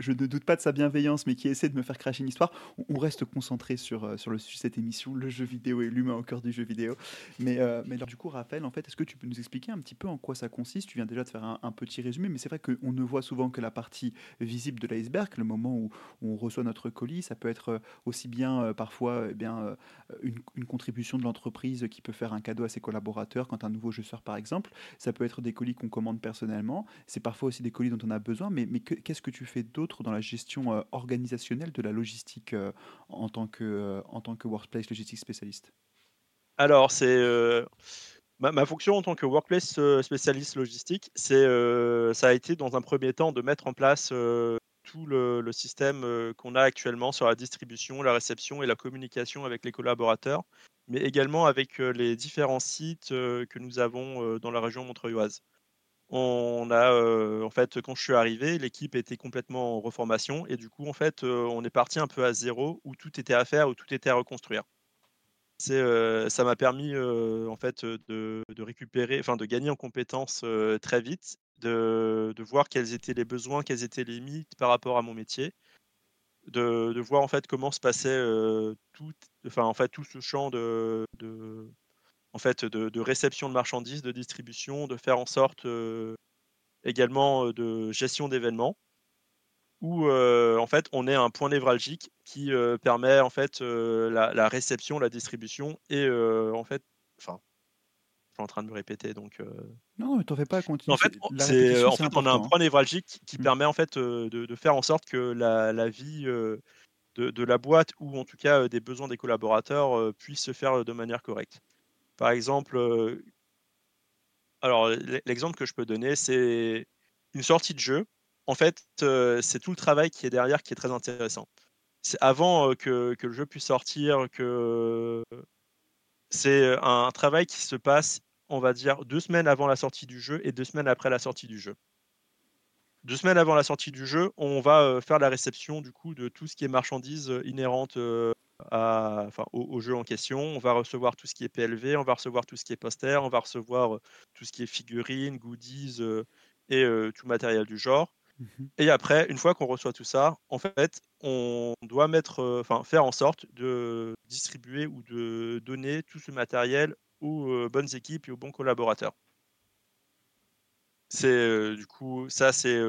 je ne doute pas de sa bienveillance, mais qui essaie de me faire cracher une histoire. On, reste concentré sur, sur le sujet de cette émission, le jeu vidéo et l'humain au cœur du jeu vidéo. Mais, mais alors, du coup, Raphaël, en fait, est-ce que tu peux nous expliquer un petit peu en quoi ça consiste? Tu viens déjà de faire un, petit résumé, mais c'est vrai qu'on ne voit souvent que la partie visible de l'iceberg, le moment où, où on reçoit notre notre colis. Ça peut être euh, aussi bien euh, parfois eh bien, euh, une, contribution de l'entreprise qui peut faire un cadeau à ses collaborateurs quand un nouveau jeu sort par exemple. Ça peut être des colis qu'on commande personnellement. C'est parfois aussi des colis dont on a besoin. Mais, mais qu'est-ce que tu fais d'autre dans la gestion organisationnelle de la logistique en, tant que, en tant que workplace logistique spécialiste? Alors, c'est... Ma, fonction en tant que workplace spécialiste logistique, c'est, ça a été dans un premier temps de mettre en place tout le, système qu'on a actuellement sur la distribution, la réception et la communication avec les collaborateurs, mais également avec les différents sites que nous avons dans la région montreuilloise. On a, en fait, quand je suis arrivé, l'équipe était complètement en reformation et du coup, en fait, on est parti un peu à zéro où tout était à faire, où tout était à reconstruire. C'est, ça m'a permis, en fait, de récupérer, enfin, de gagner en compétences très vite de, voir quels étaient les besoins, quelles étaient les limites par rapport à mon métier, de, voir en fait comment se passait tout, enfin, en fait, tout ce champ de, en fait, de, réception de marchandises, de distribution, de faire en sorte également de gestion d'événements où en fait on est un point névralgique qui permet en fait la, la, réception, la distribution et en fait, enfin en train de me répéter. Donc, euh. Non, mais t'en fais pas, continue. En fait, c'est, en fait on a un point névralgique qui, mmh. permet en fait de, de, faire en sorte que la, la vie de, de, la boîte ou en tout cas des besoins des collaborateurs puissent se faire de manière correcte. Par exemple, alors l'exemple que je peux donner, c'est une sortie de jeu. En fait, c'est tout le travail qui est derrière qui est très intéressant. C'est avant que, que, le jeu puisse sortir, que c'est un travail qui se passe, on va dire, deux semaines avant la sortie du jeu et deux semaines après la sortie du jeu. Deux semaines avant la sortie du jeu, on va faire la réception du coup de tout ce qui est marchandises inhérentes à, enfin, au, jeu en question. On va recevoir tout ce qui est PLV, on va recevoir tout ce qui est poster, on va recevoir tout ce qui est figurines, goodies et tout matériel du genre. Mmh et après, une fois qu'on reçoit tout ça, en fait, on doit mettre, enfin, faire en sorte de distribuer ou de donner tout ce matériel aux bonnes équipes et aux bons collaborateurs. C'est du coup, ça c'est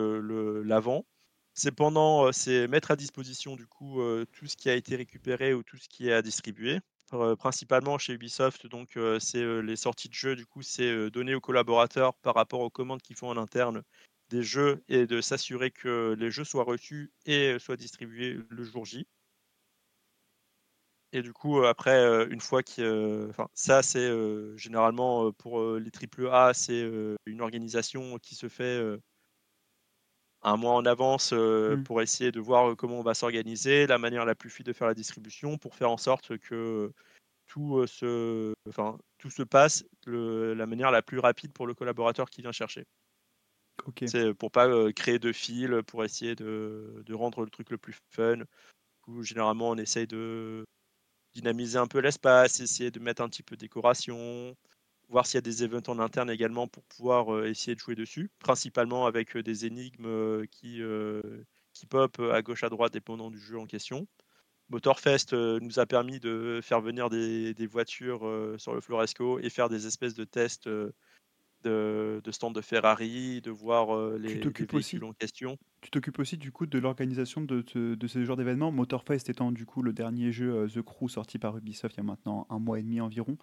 l'avant. C'est pendant, c'est mettre à disposition du coup tout ce qui a été récupéré ou tout ce qui est à distribuer. principalement chez Ubisoft, donc c'est les sorties de jeux. Du coup, c'est donner aux collaborateurs par rapport aux commandes qu'ils font en interne des jeux et de s'assurer que les jeux soient reçus et soient distribués le jour J. Et du coup, après, une fois que. Enfin, ça, c'est généralement pour les AAA, c'est une organisation qui se fait un mois en avance mmh. pour essayer de voir comment on va s'organiser, la manière la plus fluide de faire la distribution, pour faire en sorte que tout, se, enfin, tout se passe de la manière la plus rapide pour le collaborateur qui vient chercher. C'est pour pas créer de fils, pour essayer de, de, rendre le truc le plus fun. Où, généralement, on essaye de dynamiser un peu l'espace, essayer de mettre un petit peu de décoration, voir s'il y a des events en interne également pour pouvoir essayer de jouer dessus, principalement avec des énigmes qui, qui pop à gauche à droite dépendant du jeu en question. Motorfest nous a permis de faire venir des, des voitures sur le Floresco et faire des espèces de tests de, de stand de Ferrari, de voir les, véhicules aussi, en question. Tu t'occupes aussi du coup de l'organisation de, de, ce genre d'événements. Motorfest étant du coup le dernier jeu The Crew sorti par Ubisoft il y a maintenant un mois et demi environ,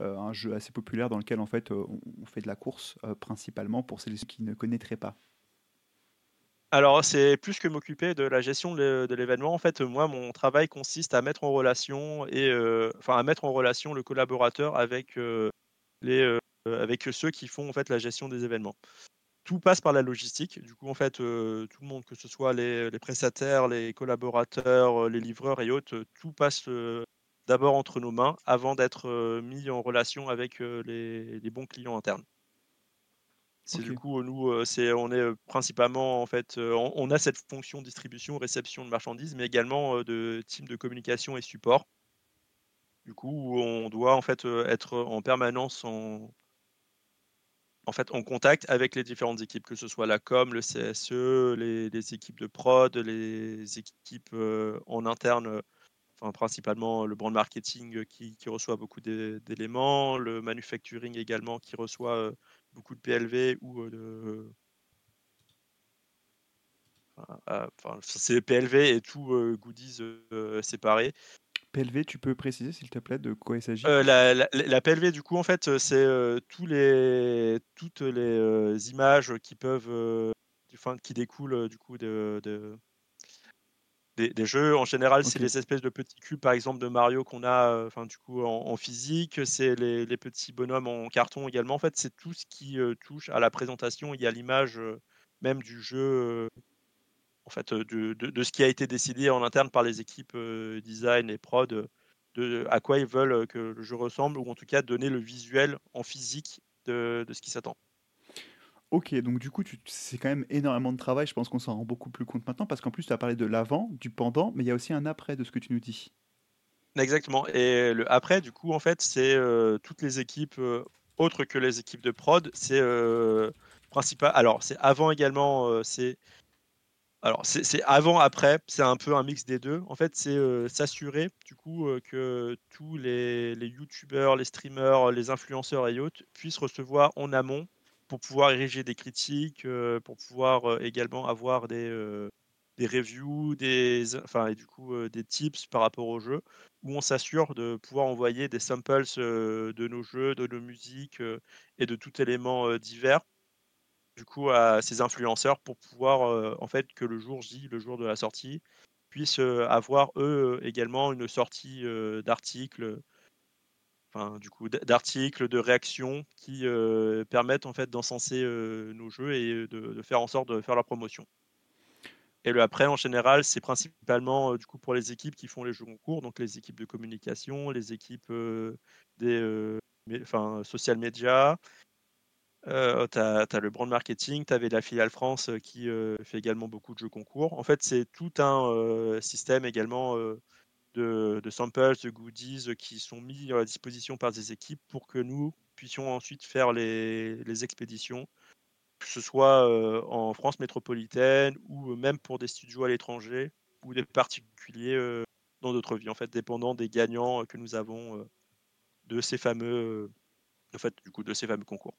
un jeu assez populaire dans lequel en fait on, fait de la course principalement pour celles qui ne connaîtraient pas. Alors, c'est plus que m'occuper de la gestion de l'événement. En fait, moi, mon travail consiste à mettre en relation et enfin à mettre en relation le collaborateur avec les, euh, avec ceux qui font en fait la gestion des événements. Tout passe par la logistique. Du coup, en fait, euh, tout le monde, que ce soit les, prestataires, les collaborateurs, euh, les livreurs et autres, tout passe d'abord entre nos mains avant d'être mis en relation avec les, bons clients internes. C'est du coup nous, c'est on est principalement en fait, on, a cette fonction distribution, réception de marchandises, mais également de team de communication et support. Du coup, on doit en fait être en permanence en, en fait en contact avec les différentes équipes, que ce soit la com, le CSE, les, équipes de prod, les équipes euh, en interne, euh, enfin, principalement le brand marketing qui, reçoit beaucoup d'éléments, le manufacturing également qui reçoit euh, beaucoup de PLV ou de. Enfin, c'est PLV et tout goodies séparés. PLV, tu peux préciser s'il te plaît de quoi il s'agit? Euh, la, PLV, du coup, en fait, c'est euh, tous les, toutes les euh, images qui peuvent, enfin, qui découlent du coup de, des, jeux. En général, c'est les espèces de petits cubes, par exemple, de Mario qu'on a, enfin, du coup, en, physique. C'est les, les, petits bonhommes en carton également. En fait, c'est tout ce qui touche à la présentation et à l'image même du jeu en fait, de, de, ce qui a été décidé en interne par les équipes design et prod, de à quoi ils veulent que le jeu ressemble, ou en tout cas donner le visuel en physique de, de ce qui s'attend. Ok, donc du coup, c'est quand même énormément de travail. Je pense qu'on s'en rend beaucoup plus compte maintenant parce qu'en plus, tu as parlé de l'avant, du pendant, mais il y a aussi un après de ce que tu nous dis. Exactement. Et le après, du coup, en fait, c'est toutes les équipes autres que les équipes de prod. C'est principal. Alors, c'est avant également. c'est alors, c'est avant, après, c'est un peu un mix des deux. En fait, c'est s'assurer du coup que tous les, les youtubeurs, les streamers, les influenceurs et autres puissent recevoir en amont pour pouvoir ériger des critiques, pour pouvoir également avoir des, des reviews, des, enfin, et du coup, des tips par rapport au jeu, où on s'assure de pouvoir envoyer des samples de nos jeux, de nos musiques et de tout élément divers du coup à ces influenceurs pour pouvoir en fait que le jour J, le jour de la sortie, puissent avoir eux également une sortie d'articles, enfin du coup d'articles, de réactions qui permettent en fait d'encenser nos jeux et de, faire en sorte de faire la promotion. Et le après, en général, c'est principalement du coup pour les équipes qui font les jeux concours, donc les équipes de communication, les équipes des social media, euh, tu as, le brand marketing, tu avais la filiale France euh, qui euh, fait également beaucoup de jeux concours. En fait, c'est tout un système également de, samples, de goodies qui sont mis à disposition par des équipes pour que nous puissions ensuite faire les, les expéditions, que ce soit en France métropolitaine ou même pour des studios à l'étranger ou des particuliers dans d'autres vies, en fait, dépendant des gagnants que nous avons de ces fameux, en fait, du coup, de ces fameux concours.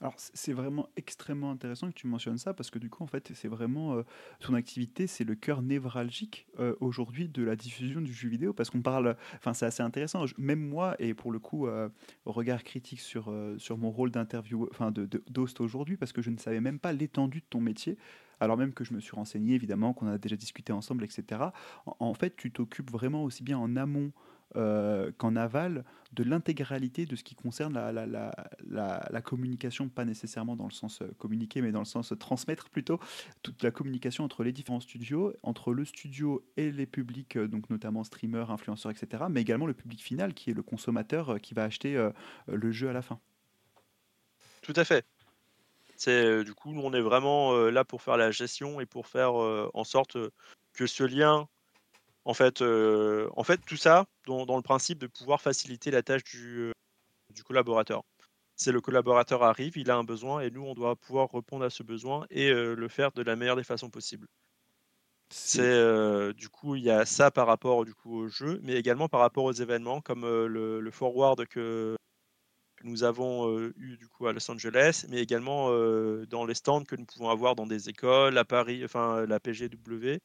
Alors c'est vraiment extrêmement intéressant que tu mentionnes ça parce que du coup en fait c'est vraiment euh, son activité c'est le cœur névralgique euh, aujourd'hui de la diffusion du jeu vidéo parce qu'on parle enfin c'est assez intéressant. Même moi et pour le coup euh, regard critique sur sur mon rôle d'interview enfin de d'host aujourd'hui parce que je ne savais même pas l'étendue de ton métier alors même que je me suis renseigné évidemment qu'on a déjà discuté ensemble etc en fait tu t'occupes vraiment aussi bien en amont euh, qu'en aval de l'intégralité de ce qui concerne la, communication, pas nécessairement dans le sens euh, communiquer, mais dans le sens transmettre plutôt, toute la communication entre les différents studios, entre le studio et les publics, euh, donc notamment streamers, influenceurs, etc., mais également le public final qui est le consommateur qui va acheter le jeu à la fin. Tout à fait. C'est du coup, on est vraiment là pour faire la gestion et pour faire en sorte que ce lien en fait, en fait tout ça dans, le principe de pouvoir faciliter la tâche du, du collaborateur. C'est le collaborateur arrive, il a un besoin et nous, on doit pouvoir répondre à ce besoin et le faire de la meilleure des façons possibles. C'est du coup il y a ça par rapport du coup au jeu, mais également par rapport aux événements comme le, forward que, nous avons eu du coup à Los Angeles, mais également dans les stands que nous pouvons avoir dans des écoles, à Paris, enfin la PGW,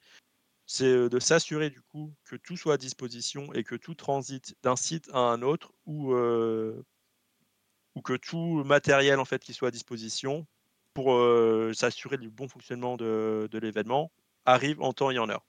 c'est de s'assurer du coup que tout soit à disposition et que tout transite d'un site à un autre ou, que tout matériel en fait qui soit à disposition pour s'assurer du bon fonctionnement de l'événement arrive en temps et en heure.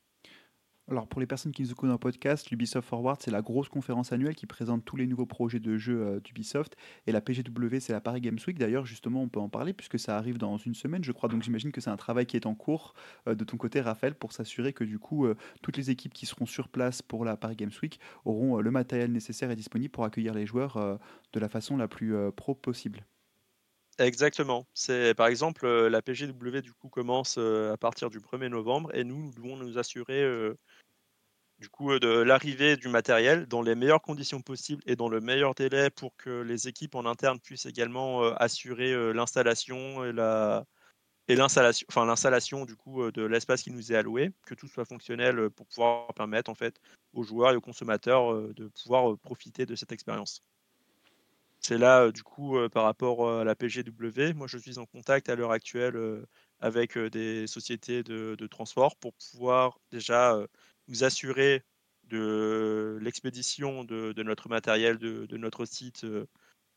Alors pour les personnes qui nous écoutent en podcast, l'Ubisoft Forward, c'est la grosse conférence annuelle qui présente tous les nouveaux projets de jeux euh, d'Ubisoft. Et la PGW, c'est la Paris Games Week. D'ailleurs, justement, on peut en parler puisque ça arrive dans une semaine, je crois. Donc j'imagine que c'est un travail qui est en cours euh, de ton côté, Raphaël, pour s'assurer que du coup, euh, toutes les équipes qui seront sur place pour la Paris Games Week auront le matériel nécessaire et disponible pour accueillir les joueurs de la façon la plus pro possible. Exactement. C'est par exemple la PGW du coup commence à partir du 1er novembre et nous, nous devons nous assurer du coup de l'arrivée du matériel dans les meilleures conditions possibles et dans le meilleur délai pour que les équipes en interne puissent également assurer l'installation et la et l'installation enfin l'installation du coup de l'espace qui nous est alloué que tout soit fonctionnel pour pouvoir permettre en fait aux joueurs et aux consommateurs de pouvoir profiter de cette expérience. C'est là, du coup, par rapport à la PGW, moi je suis en contact à l'heure actuelle avec des sociétés de, transport pour pouvoir déjà nous assurer de l'expédition de, notre matériel, de, notre site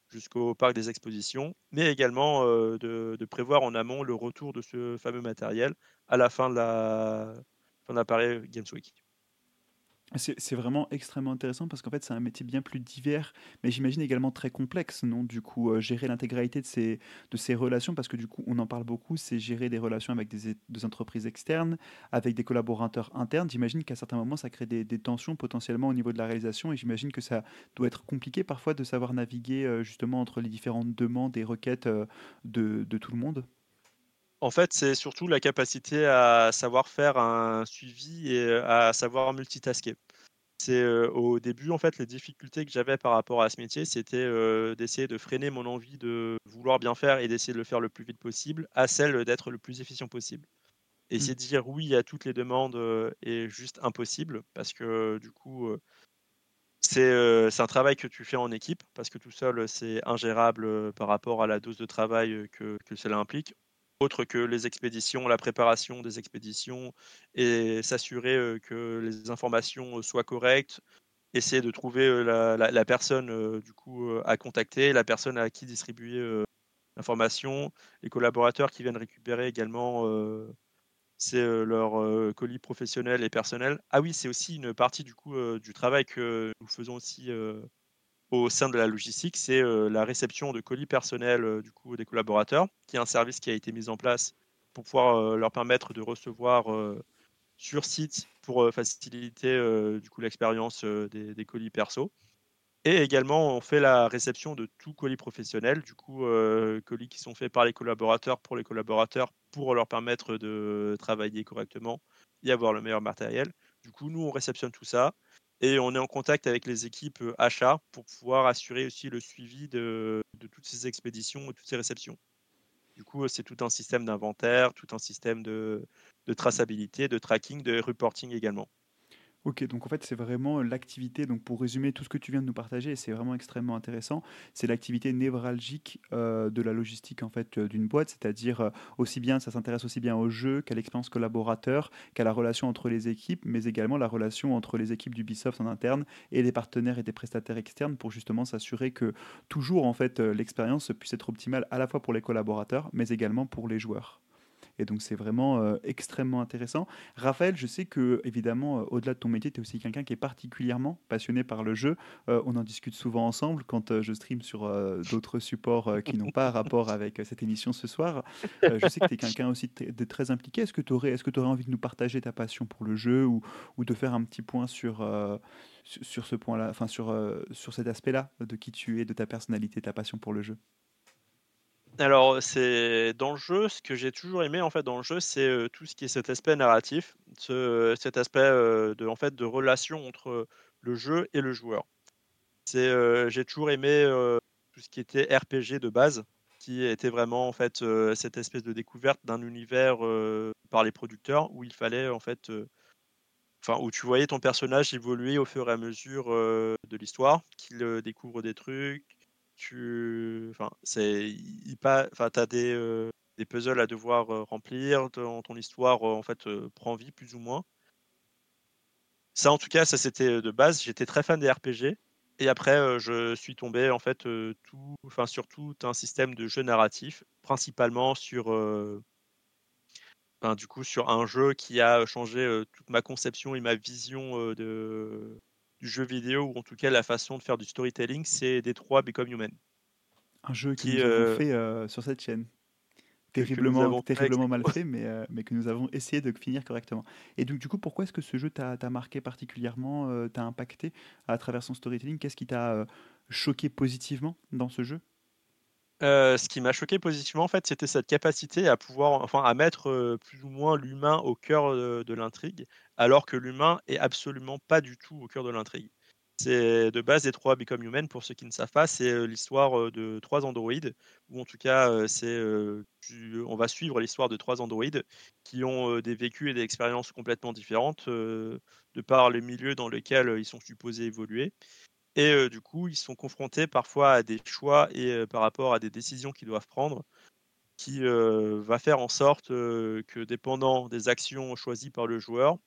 jusqu'au parc des expositions, mais également de, prévoir en amont le retour de ce fameux matériel à la fin de la, fin de Games Week. C'est vraiment extrêmement intéressant parce qu'en fait, c'est un métier bien plus divers, mais j'imagine également très complexe, non? Du coup, heu, gérer l'intégralité de ces de ces relations parce que du coup, on en parle beaucoup, c'est gérer des relations avec des entreprises externes, avec des collaborateurs internes. J'imagine qu'à certains moments, ça crée des tensions potentiellement au niveau de la réalisation et j'imagine que ça doit être compliqué parfois de savoir naviguer, heu, justement entre les différentes demandes et requêtes, heu, de de tout le monde? En fait, c'est surtout la capacité à savoir faire un suivi et à savoir multitasker. C'est, au début, en fait, les difficultés que j'avais par rapport à ce métier, c'était, d'essayer de freiner mon envie de vouloir bien faire et d'essayer de le faire le plus vite possible, à celle d'être le plus efficient possible. Mmh. Essayer de dire oui à toutes les demandes, est juste impossible parce que du coup, c'est, c'est un travail que tu fais en équipe parce que tout seul, c'est ingérable, par rapport à la dose de travail, que cela implique. Autre que les expéditions, la préparation des expéditions et s'assurer, que les informations, soient correctes, essayer de trouver, la personne, du coup, à contacter, la personne à qui distribuer, l'information, les collaborateurs qui viennent récupérer également, c'est, leur, colis professionnels et personnels. Ah oui, c'est aussi une partie du coup, du travail que nous faisons aussi, au sein de la logistique, c'est, heu, la réception de colis personnels, heu, du coup des collaborateurs, qui est un service qui a été mis en place pour pouvoir, heu, leur permettre de recevoir, sur site pour, faciliter, du coup l'expérience, des colis perso. Et également, on fait la réception de tout colis professionnel, du coup, colis qui sont faits par les collaborateurs pour les collaborateurs, pour leur permettre de travailler correctement et avoir le meilleur matériel. Du coup, nous, on réceptionne tout ça et on est en contact avec les équipes, heu, achats pour pouvoir assurer aussi le suivi de toutes ces expéditions et toutes ces réceptions. Du coup, c'est tout un système d'inventaire, tout un système de de traçabilité, de tracking, de reporting également. OK, donc en fait, c'est vraiment l'activité, donc pour résumer tout ce que tu viens de nous partager, c'est vraiment extrêmement intéressant, c'est l'activité névralgique euh, de la logistique en fait euh, d'une boîte, c'est-à-dire euh, aussi bien, ça s'intéresse aussi bien au jeu qu'à l'expérience collaborateur, qu'à la relation entre les équipes, mais également la relation entre les équipes d'Ubisoft en interne et les partenaires et des prestataires externes pour justement s'assurer que toujours en fait l'expérience puisse être optimale à la fois pour les collaborateurs, mais également pour les joueurs. Et donc c'est vraiment euh, extrêmement intéressant. Raphaël, je sais que évidemment, euh, au-delà de ton métier, tu es aussi quelqu'un qui est particulièrement passionné par le jeu. Euh, on en discute souvent ensemble quand je stream sur d'autres supports qui n'ont pas rapport avec cette émission ce soir. Je sais que tu es quelqu'un aussi de, de très impliqué. Est-ce que tu aurais, que tu aurais envie de nous partager ta passion pour le jeu ou, ou de faire un petit point sur, sur, ce point-là, enfin sur, euh, sur cet aspect-là de qui tu es, de ta personnalité, ta passion pour le jeu? Alors, c'est dans le jeu, ce que j'ai toujours aimé, en fait, dans le jeu, c'est, tout ce qui est cet aspect narratif, ce cet aspect, de en fait, de relation entre, le jeu et le joueur. J'ai toujours aimé, tout ce qui était RPG de base, qui était vraiment, en fait, cette espèce de découverte d'un univers, par les producteurs où il fallait, en fait, enfin, où tu voyais ton personnage évoluer au fur et à mesure, de l'histoire, qu'il, découvre des trucs, tu enfin, c'est pas enfin, tu as des, heu, des puzzles à devoir, heu, remplir, ton ton histoire, heu, en fait, prend vie plus ou moins. Ça, en tout cas, ça c'était, de base. J'étais très fan des RPG et après, je suis tombé en fait, tout enfin, sur tout un système de jeu narratif, principalement sur, ben, du coup, sur un jeu qui a changé, toute ma conception et ma vision, de du jeu vidéo ou en tout cas la façon de faire du storytelling, c'est Detroit Become Human Un jeu qui, nous avons heu, fait euh, sur cette chaîne. Terriblement terriblement mal fait, mais heu, mais que nous avons essayé de finir correctement. Et donc du coup, pourquoi est-ce que ce jeu t'a marqué particulièrement, t'a impacté à travers son storytelling? Qu'est-ce qui t'a, choqué positivement dans ce jeu? Heu, ce qui m'a choqué positivement, en fait, c'était cette capacité à pouvoir enfin, à mettre, heu, plus ou moins l'humain au cœur, heu, de l'intrigue, alors que l'humain est absolument pas du tout au cœur de l'intrigue. C'est de base Detroit Become Human, pour ceux qui ne savent pas, c'est, l'histoire, de 3 androïdes ou en tout cas, c'est, on va suivre l'histoire de 3 androïdes qui ont, des vécus et des expériences complètement différentes, de par les milieux dans lesquels, ils sont supposés évoluer. Et du coup, ils sont confrontés parfois à des choix et par rapport à des décisions qu'ils doivent prendre, qui, va faire en sorte, que dépendant des actions choisies par le joueur,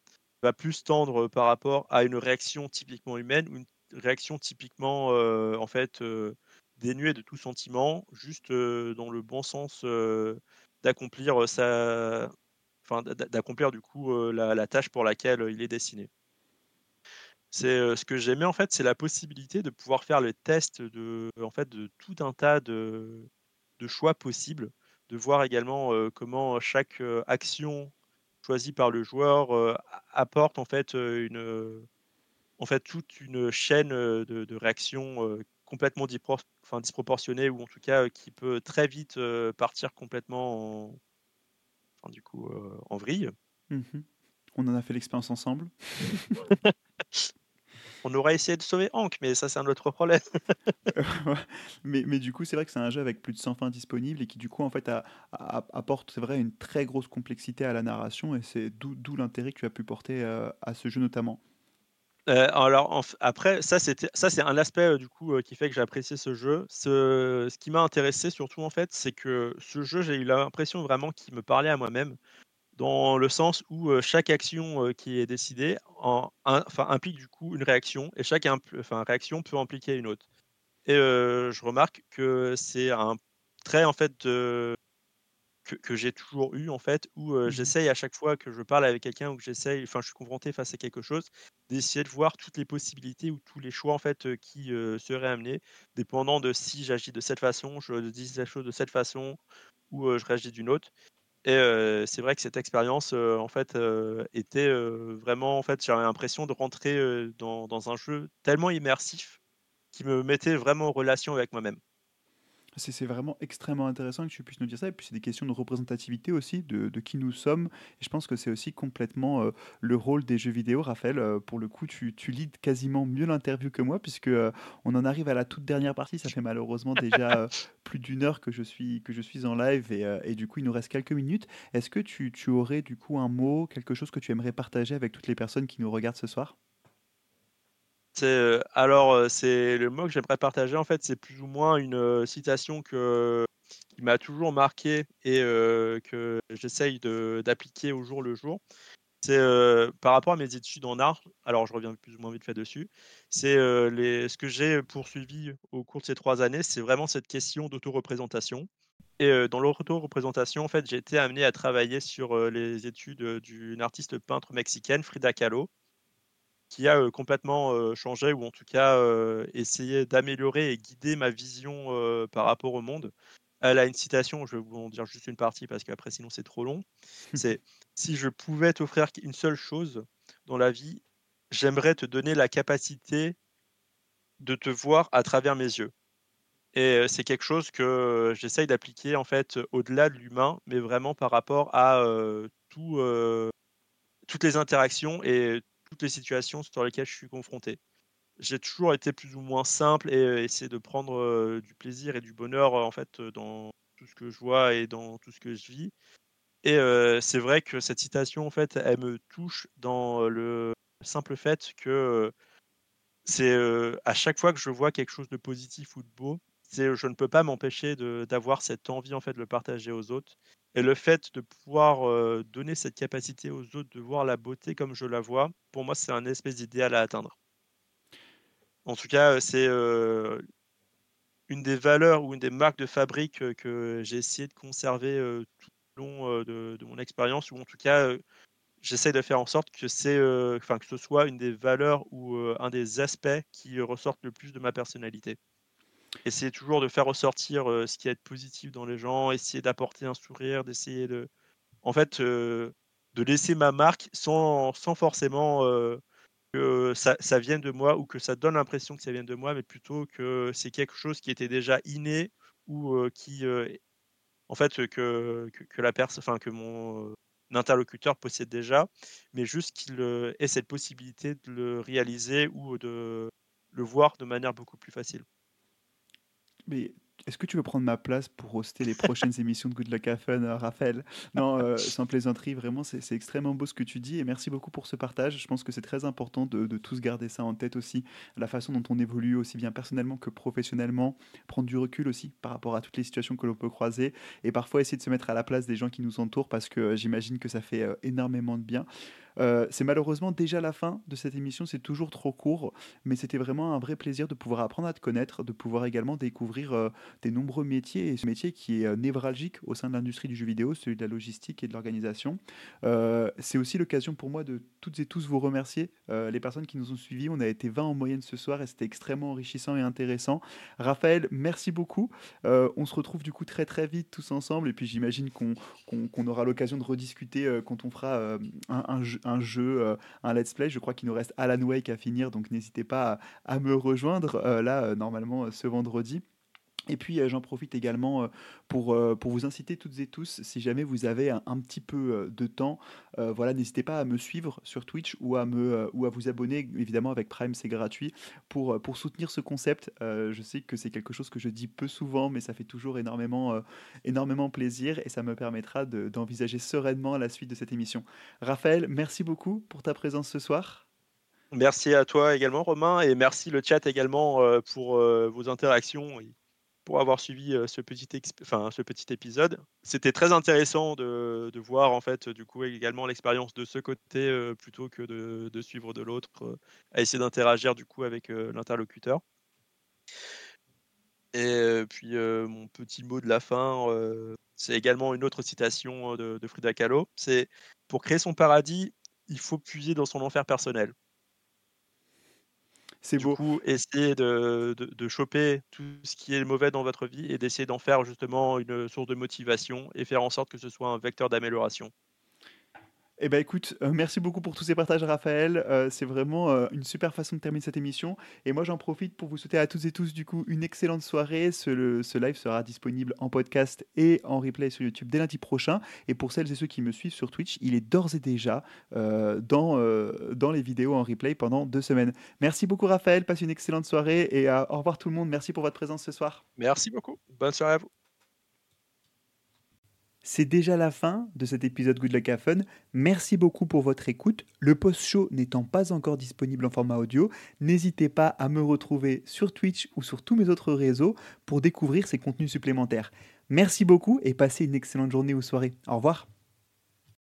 va plus tendre, par rapport à une réaction typiquement humaine ou une réaction typiquement, en fait, dénuée de tout sentiment, juste, dans le bon sens, d'accomplir, sa enfin d'a d'a d'accomplir du coup, la la tâche pour laquelle, il est destiné. C'est, ce que j'aimais en fait, c'est la possibilité de pouvoir faire le test de en fait, de tout un tas de de choix possibles, de voir également, comment chaque, action choisie par le joueur, apporte en fait, une, en fait toute une chaîne, de de réactions, complètement enfin disproportionnée ou en tout cas, qui peut très vite, partir complètement en enfin du coup, en vrille. Mmh On en a fait l'expérience ensemble. On aurait essayé de sauver Hank, mais ça, c'est un autre problème. mais, mais du coup, c'est vrai que c'est un jeu avec plus de 100 fins disponibles et qui, du coup, en fait, apporte, c'est vrai, une très grosse complexité à la narration et c'est d'où l'intérêt que tu as pu porter euh, à ce jeu notamment. Euh, alors après, ça c'était ça c'est un aspect euh, du coup qui fait que j'ai apprécié ce jeu. Ce, ce qui m'a intéressé surtout en fait, c'est que ce jeu, j'ai eu l'impression vraiment qu'il me parlait à moi-même dans le sens où chaque action qui est décidée en, implique du coup une réaction et chaque réaction peut impliquer une autre. Et je remarque que c'est un trait en fait que, que j'ai toujours eu en fait où mmh j'essaye à chaque fois que je parle avec quelqu'un ou que j'essaye, enfin je suis confronté face à quelque chose, d'essayer de voir toutes les possibilités ou tous les choix en fait qui seraient amenés, dépendant de si j'agis de cette façon, je dis la chose de cette façon ou je réagis d'une autre. Et c'est vrai que cette expérience, en fait, était vraiment, en fait, j'avais l'impression de rentrer dans, dans, un jeu tellement immersif qui me mettait vraiment en relation avec moi-même. C'est vraiment extrêmement intéressant que tu puisses nous dire ça. Et puis, c'est des questions de représentativité aussi, de, qui nous sommes. Et je pense que c'est aussi complètement euh, le rôle des jeux vidéo. Raphaël, euh, pour le coup, tu, tu lides quasiment mieux l'interview que moi, puisque euh, on en arrive à la toute dernière partie. Ça fait malheureusement déjà plus d'une heure que je suis, que je suis en live. Et, du coup, il nous reste quelques minutes. Est-ce que tu aurais du coup un mot, quelque chose que tu aimerais partager avec toutes les personnes qui nous regardent ce soir? C'est, alors, c'est le mot que j'aimerais partager, en fait, c'est plus ou moins une, citation que qui m'a toujours marqué et que j'essaye d'appliquer au jour le jour. C'est, par rapport à mes études en art, alors je reviens plus ou moins vite fait dessus, c'est, ce que j'ai poursuivi au cours de ces trois années, c'est vraiment cette question d'autoreprésentation et dans l'autoreprésentation, en fait, j'ai été amené à travailler sur, les études, d'une artiste peintre mexicaine, Frida Kahlo qui a complètement changé ou en tout cas essayé d'améliorer et guider ma vision par rapport au monde. Elle a une citation, je vais vous en dire juste une partie parce qu'après sinon c'est trop long. C'est si je pouvais t'offrir une seule chose dans la vie, j'aimerais te donner la capacité de te voir à travers mes yeux. Et c'est quelque chose que j'essaye d'appliquer en fait au-delà de l'humain, mais vraiment par rapport à tout, toutes les interactions et les situations sur lesquelles je suis confronté. J'ai toujours été plus ou moins simple et euh, essayer de prendre euh, du plaisir et du bonheur euh, en fait dans tout ce que je vois et dans tout ce que je vis. Et c'est vrai que cette citation en fait, elle me touche dans le simple fait que c'est à chaque fois que je vois quelque chose de positif ou de beau, je ne peux pas m'empêcher d'avoir cette envie en fait de le partager aux autres. Et le fait de pouvoir donner cette capacité aux autres de voir la beauté comme je la vois, pour moi, c'est un espèce d'idéal à atteindre. En tout cas, c'est une des valeurs ou une des marques de fabrique que j'ai essayé de conserver tout au long de, mon expérience, ou en tout cas, j'essaie de faire en sorte que, c'est, que ce soit une des valeurs ou un des aspects qui ressortent le plus de ma personnalité essayer toujours de faire ressortir ce qui est positif dans les gens, essayer d'apporter un sourire, d'essayer de, en fait, de laisser ma marque sans, sans forcément que ça, vienne de moi ou que ça donne l'impression que ça vienne de moi, mais plutôt que c'est quelque chose qui était déjà inné ou qui, en fait, que, que, la personne, enfin, que mon interlocuteur possède déjà, mais juste qu'il ait cette possibilité de le réaliser ou de le voir de manière beaucoup plus facile. Mais est-ce que tu veux prendre ma place pour hoster les prochaines émissions de Good Luck Fun, euh, Raphaël? Non, euh, sans plaisanterie, vraiment, c'est extrêmement beau ce que tu dis et merci beaucoup pour ce partage. Je pense que c'est très important de, tous garder ça en tête aussi, la façon dont on évolue aussi bien personnellement que professionnellement, prendre du recul aussi par rapport à toutes les situations que l'on peut croiser et parfois essayer de se mettre à la place des gens qui nous entourent parce que euh, j'imagine que ça fait énormément de bien. Euh, c'est malheureusement déjà la fin de cette émission, c'est toujours trop court, mais c'était vraiment un vrai plaisir de pouvoir apprendre à te connaître, de pouvoir également découvrir euh, tes nombreux métiers et ce métier qui est euh, névralgique au sein de l'industrie du jeu vidéo, celui de la logistique et de l'organisation. c'est aussi l'occasion pour moi de toutes et tous vous remercier, les personnes qui nous ont suivis. On a été 20 en moyenne ce soir et c'était extrêmement enrichissant et intéressant. Raphaël, merci beaucoup. on se retrouve du coup très très vite tous ensemble et puis j'imagine qu'on aura l'occasion de rediscuter quand on fera un, jeu, un jeu, euh, un let's play. Je crois qu'il nous reste Alan Wake à finir, donc n'hésitez pas à, me rejoindre euh, là, euh, normalement, ce vendredi. Et puis j'en profite également pour, pour vous inciter toutes et tous, si jamais vous avez un, petit peu de temps, voilà, n'hésitez pas à me suivre sur Twitch ou à, me, ou à vous abonner, évidemment avec Prime c'est gratuit, pour, pour soutenir ce concept. je sais que c'est quelque chose que je dis peu souvent, mais ça fait toujours énormément, énormément plaisir et ça me permettra d'envisager sereinement la suite de cette émission. Raphaël, merci beaucoup pour ta présence ce soir. Merci à toi également Romain et merci le chat également pour vos interactions pour avoir suivi ce petit, épisode. C'était très intéressant de, voir en fait du coup également l'expérience de ce côté plutôt que de, de, suivre de l'autre, à essayer d'interagir du coup avec l'interlocuteur. Et puis mon petit mot de la fin, c'est également une autre citation de, de Frida Kahlo. C'est pour créer son paradis, il faut puiser dans son enfer personnel. C'est beau. coup, essayer de, de, de, choper tout ce qui est mauvais dans votre vie et d'essayer d'en faire justement une source de motivation et faire en sorte que ce soit un vecteur d'amélioration. Eh ben écoute, euh, merci beaucoup pour tous ces partages, Raphaël. Euh, c'est vraiment euh, une super façon de terminer cette émission. Et moi, j'en profite pour vous souhaiter à toutes et tous du coup une excellente soirée. Ce, live sera disponible en podcast et en replay sur YouTube dès lundi prochain. Et pour celles et ceux qui me suivent sur Twitch, il est d'ores et déjà dans, dans les vidéos en replay pendant deux semaines. Merci beaucoup, Raphaël. Passe une excellente soirée et au revoir tout le monde. Merci pour votre présence ce soir. Merci beaucoup. Bonne soirée à vous. C'est déjà la fin de cet épisode Good Luck Fun. Merci beaucoup pour votre écoute. Le post-show n'étant pas encore disponible en format audio, n'hésitez pas à me retrouver sur Twitch ou sur tous mes autres réseaux pour découvrir ces contenus supplémentaires. Merci beaucoup et passez une excellente journée ou soirée. Au revoir.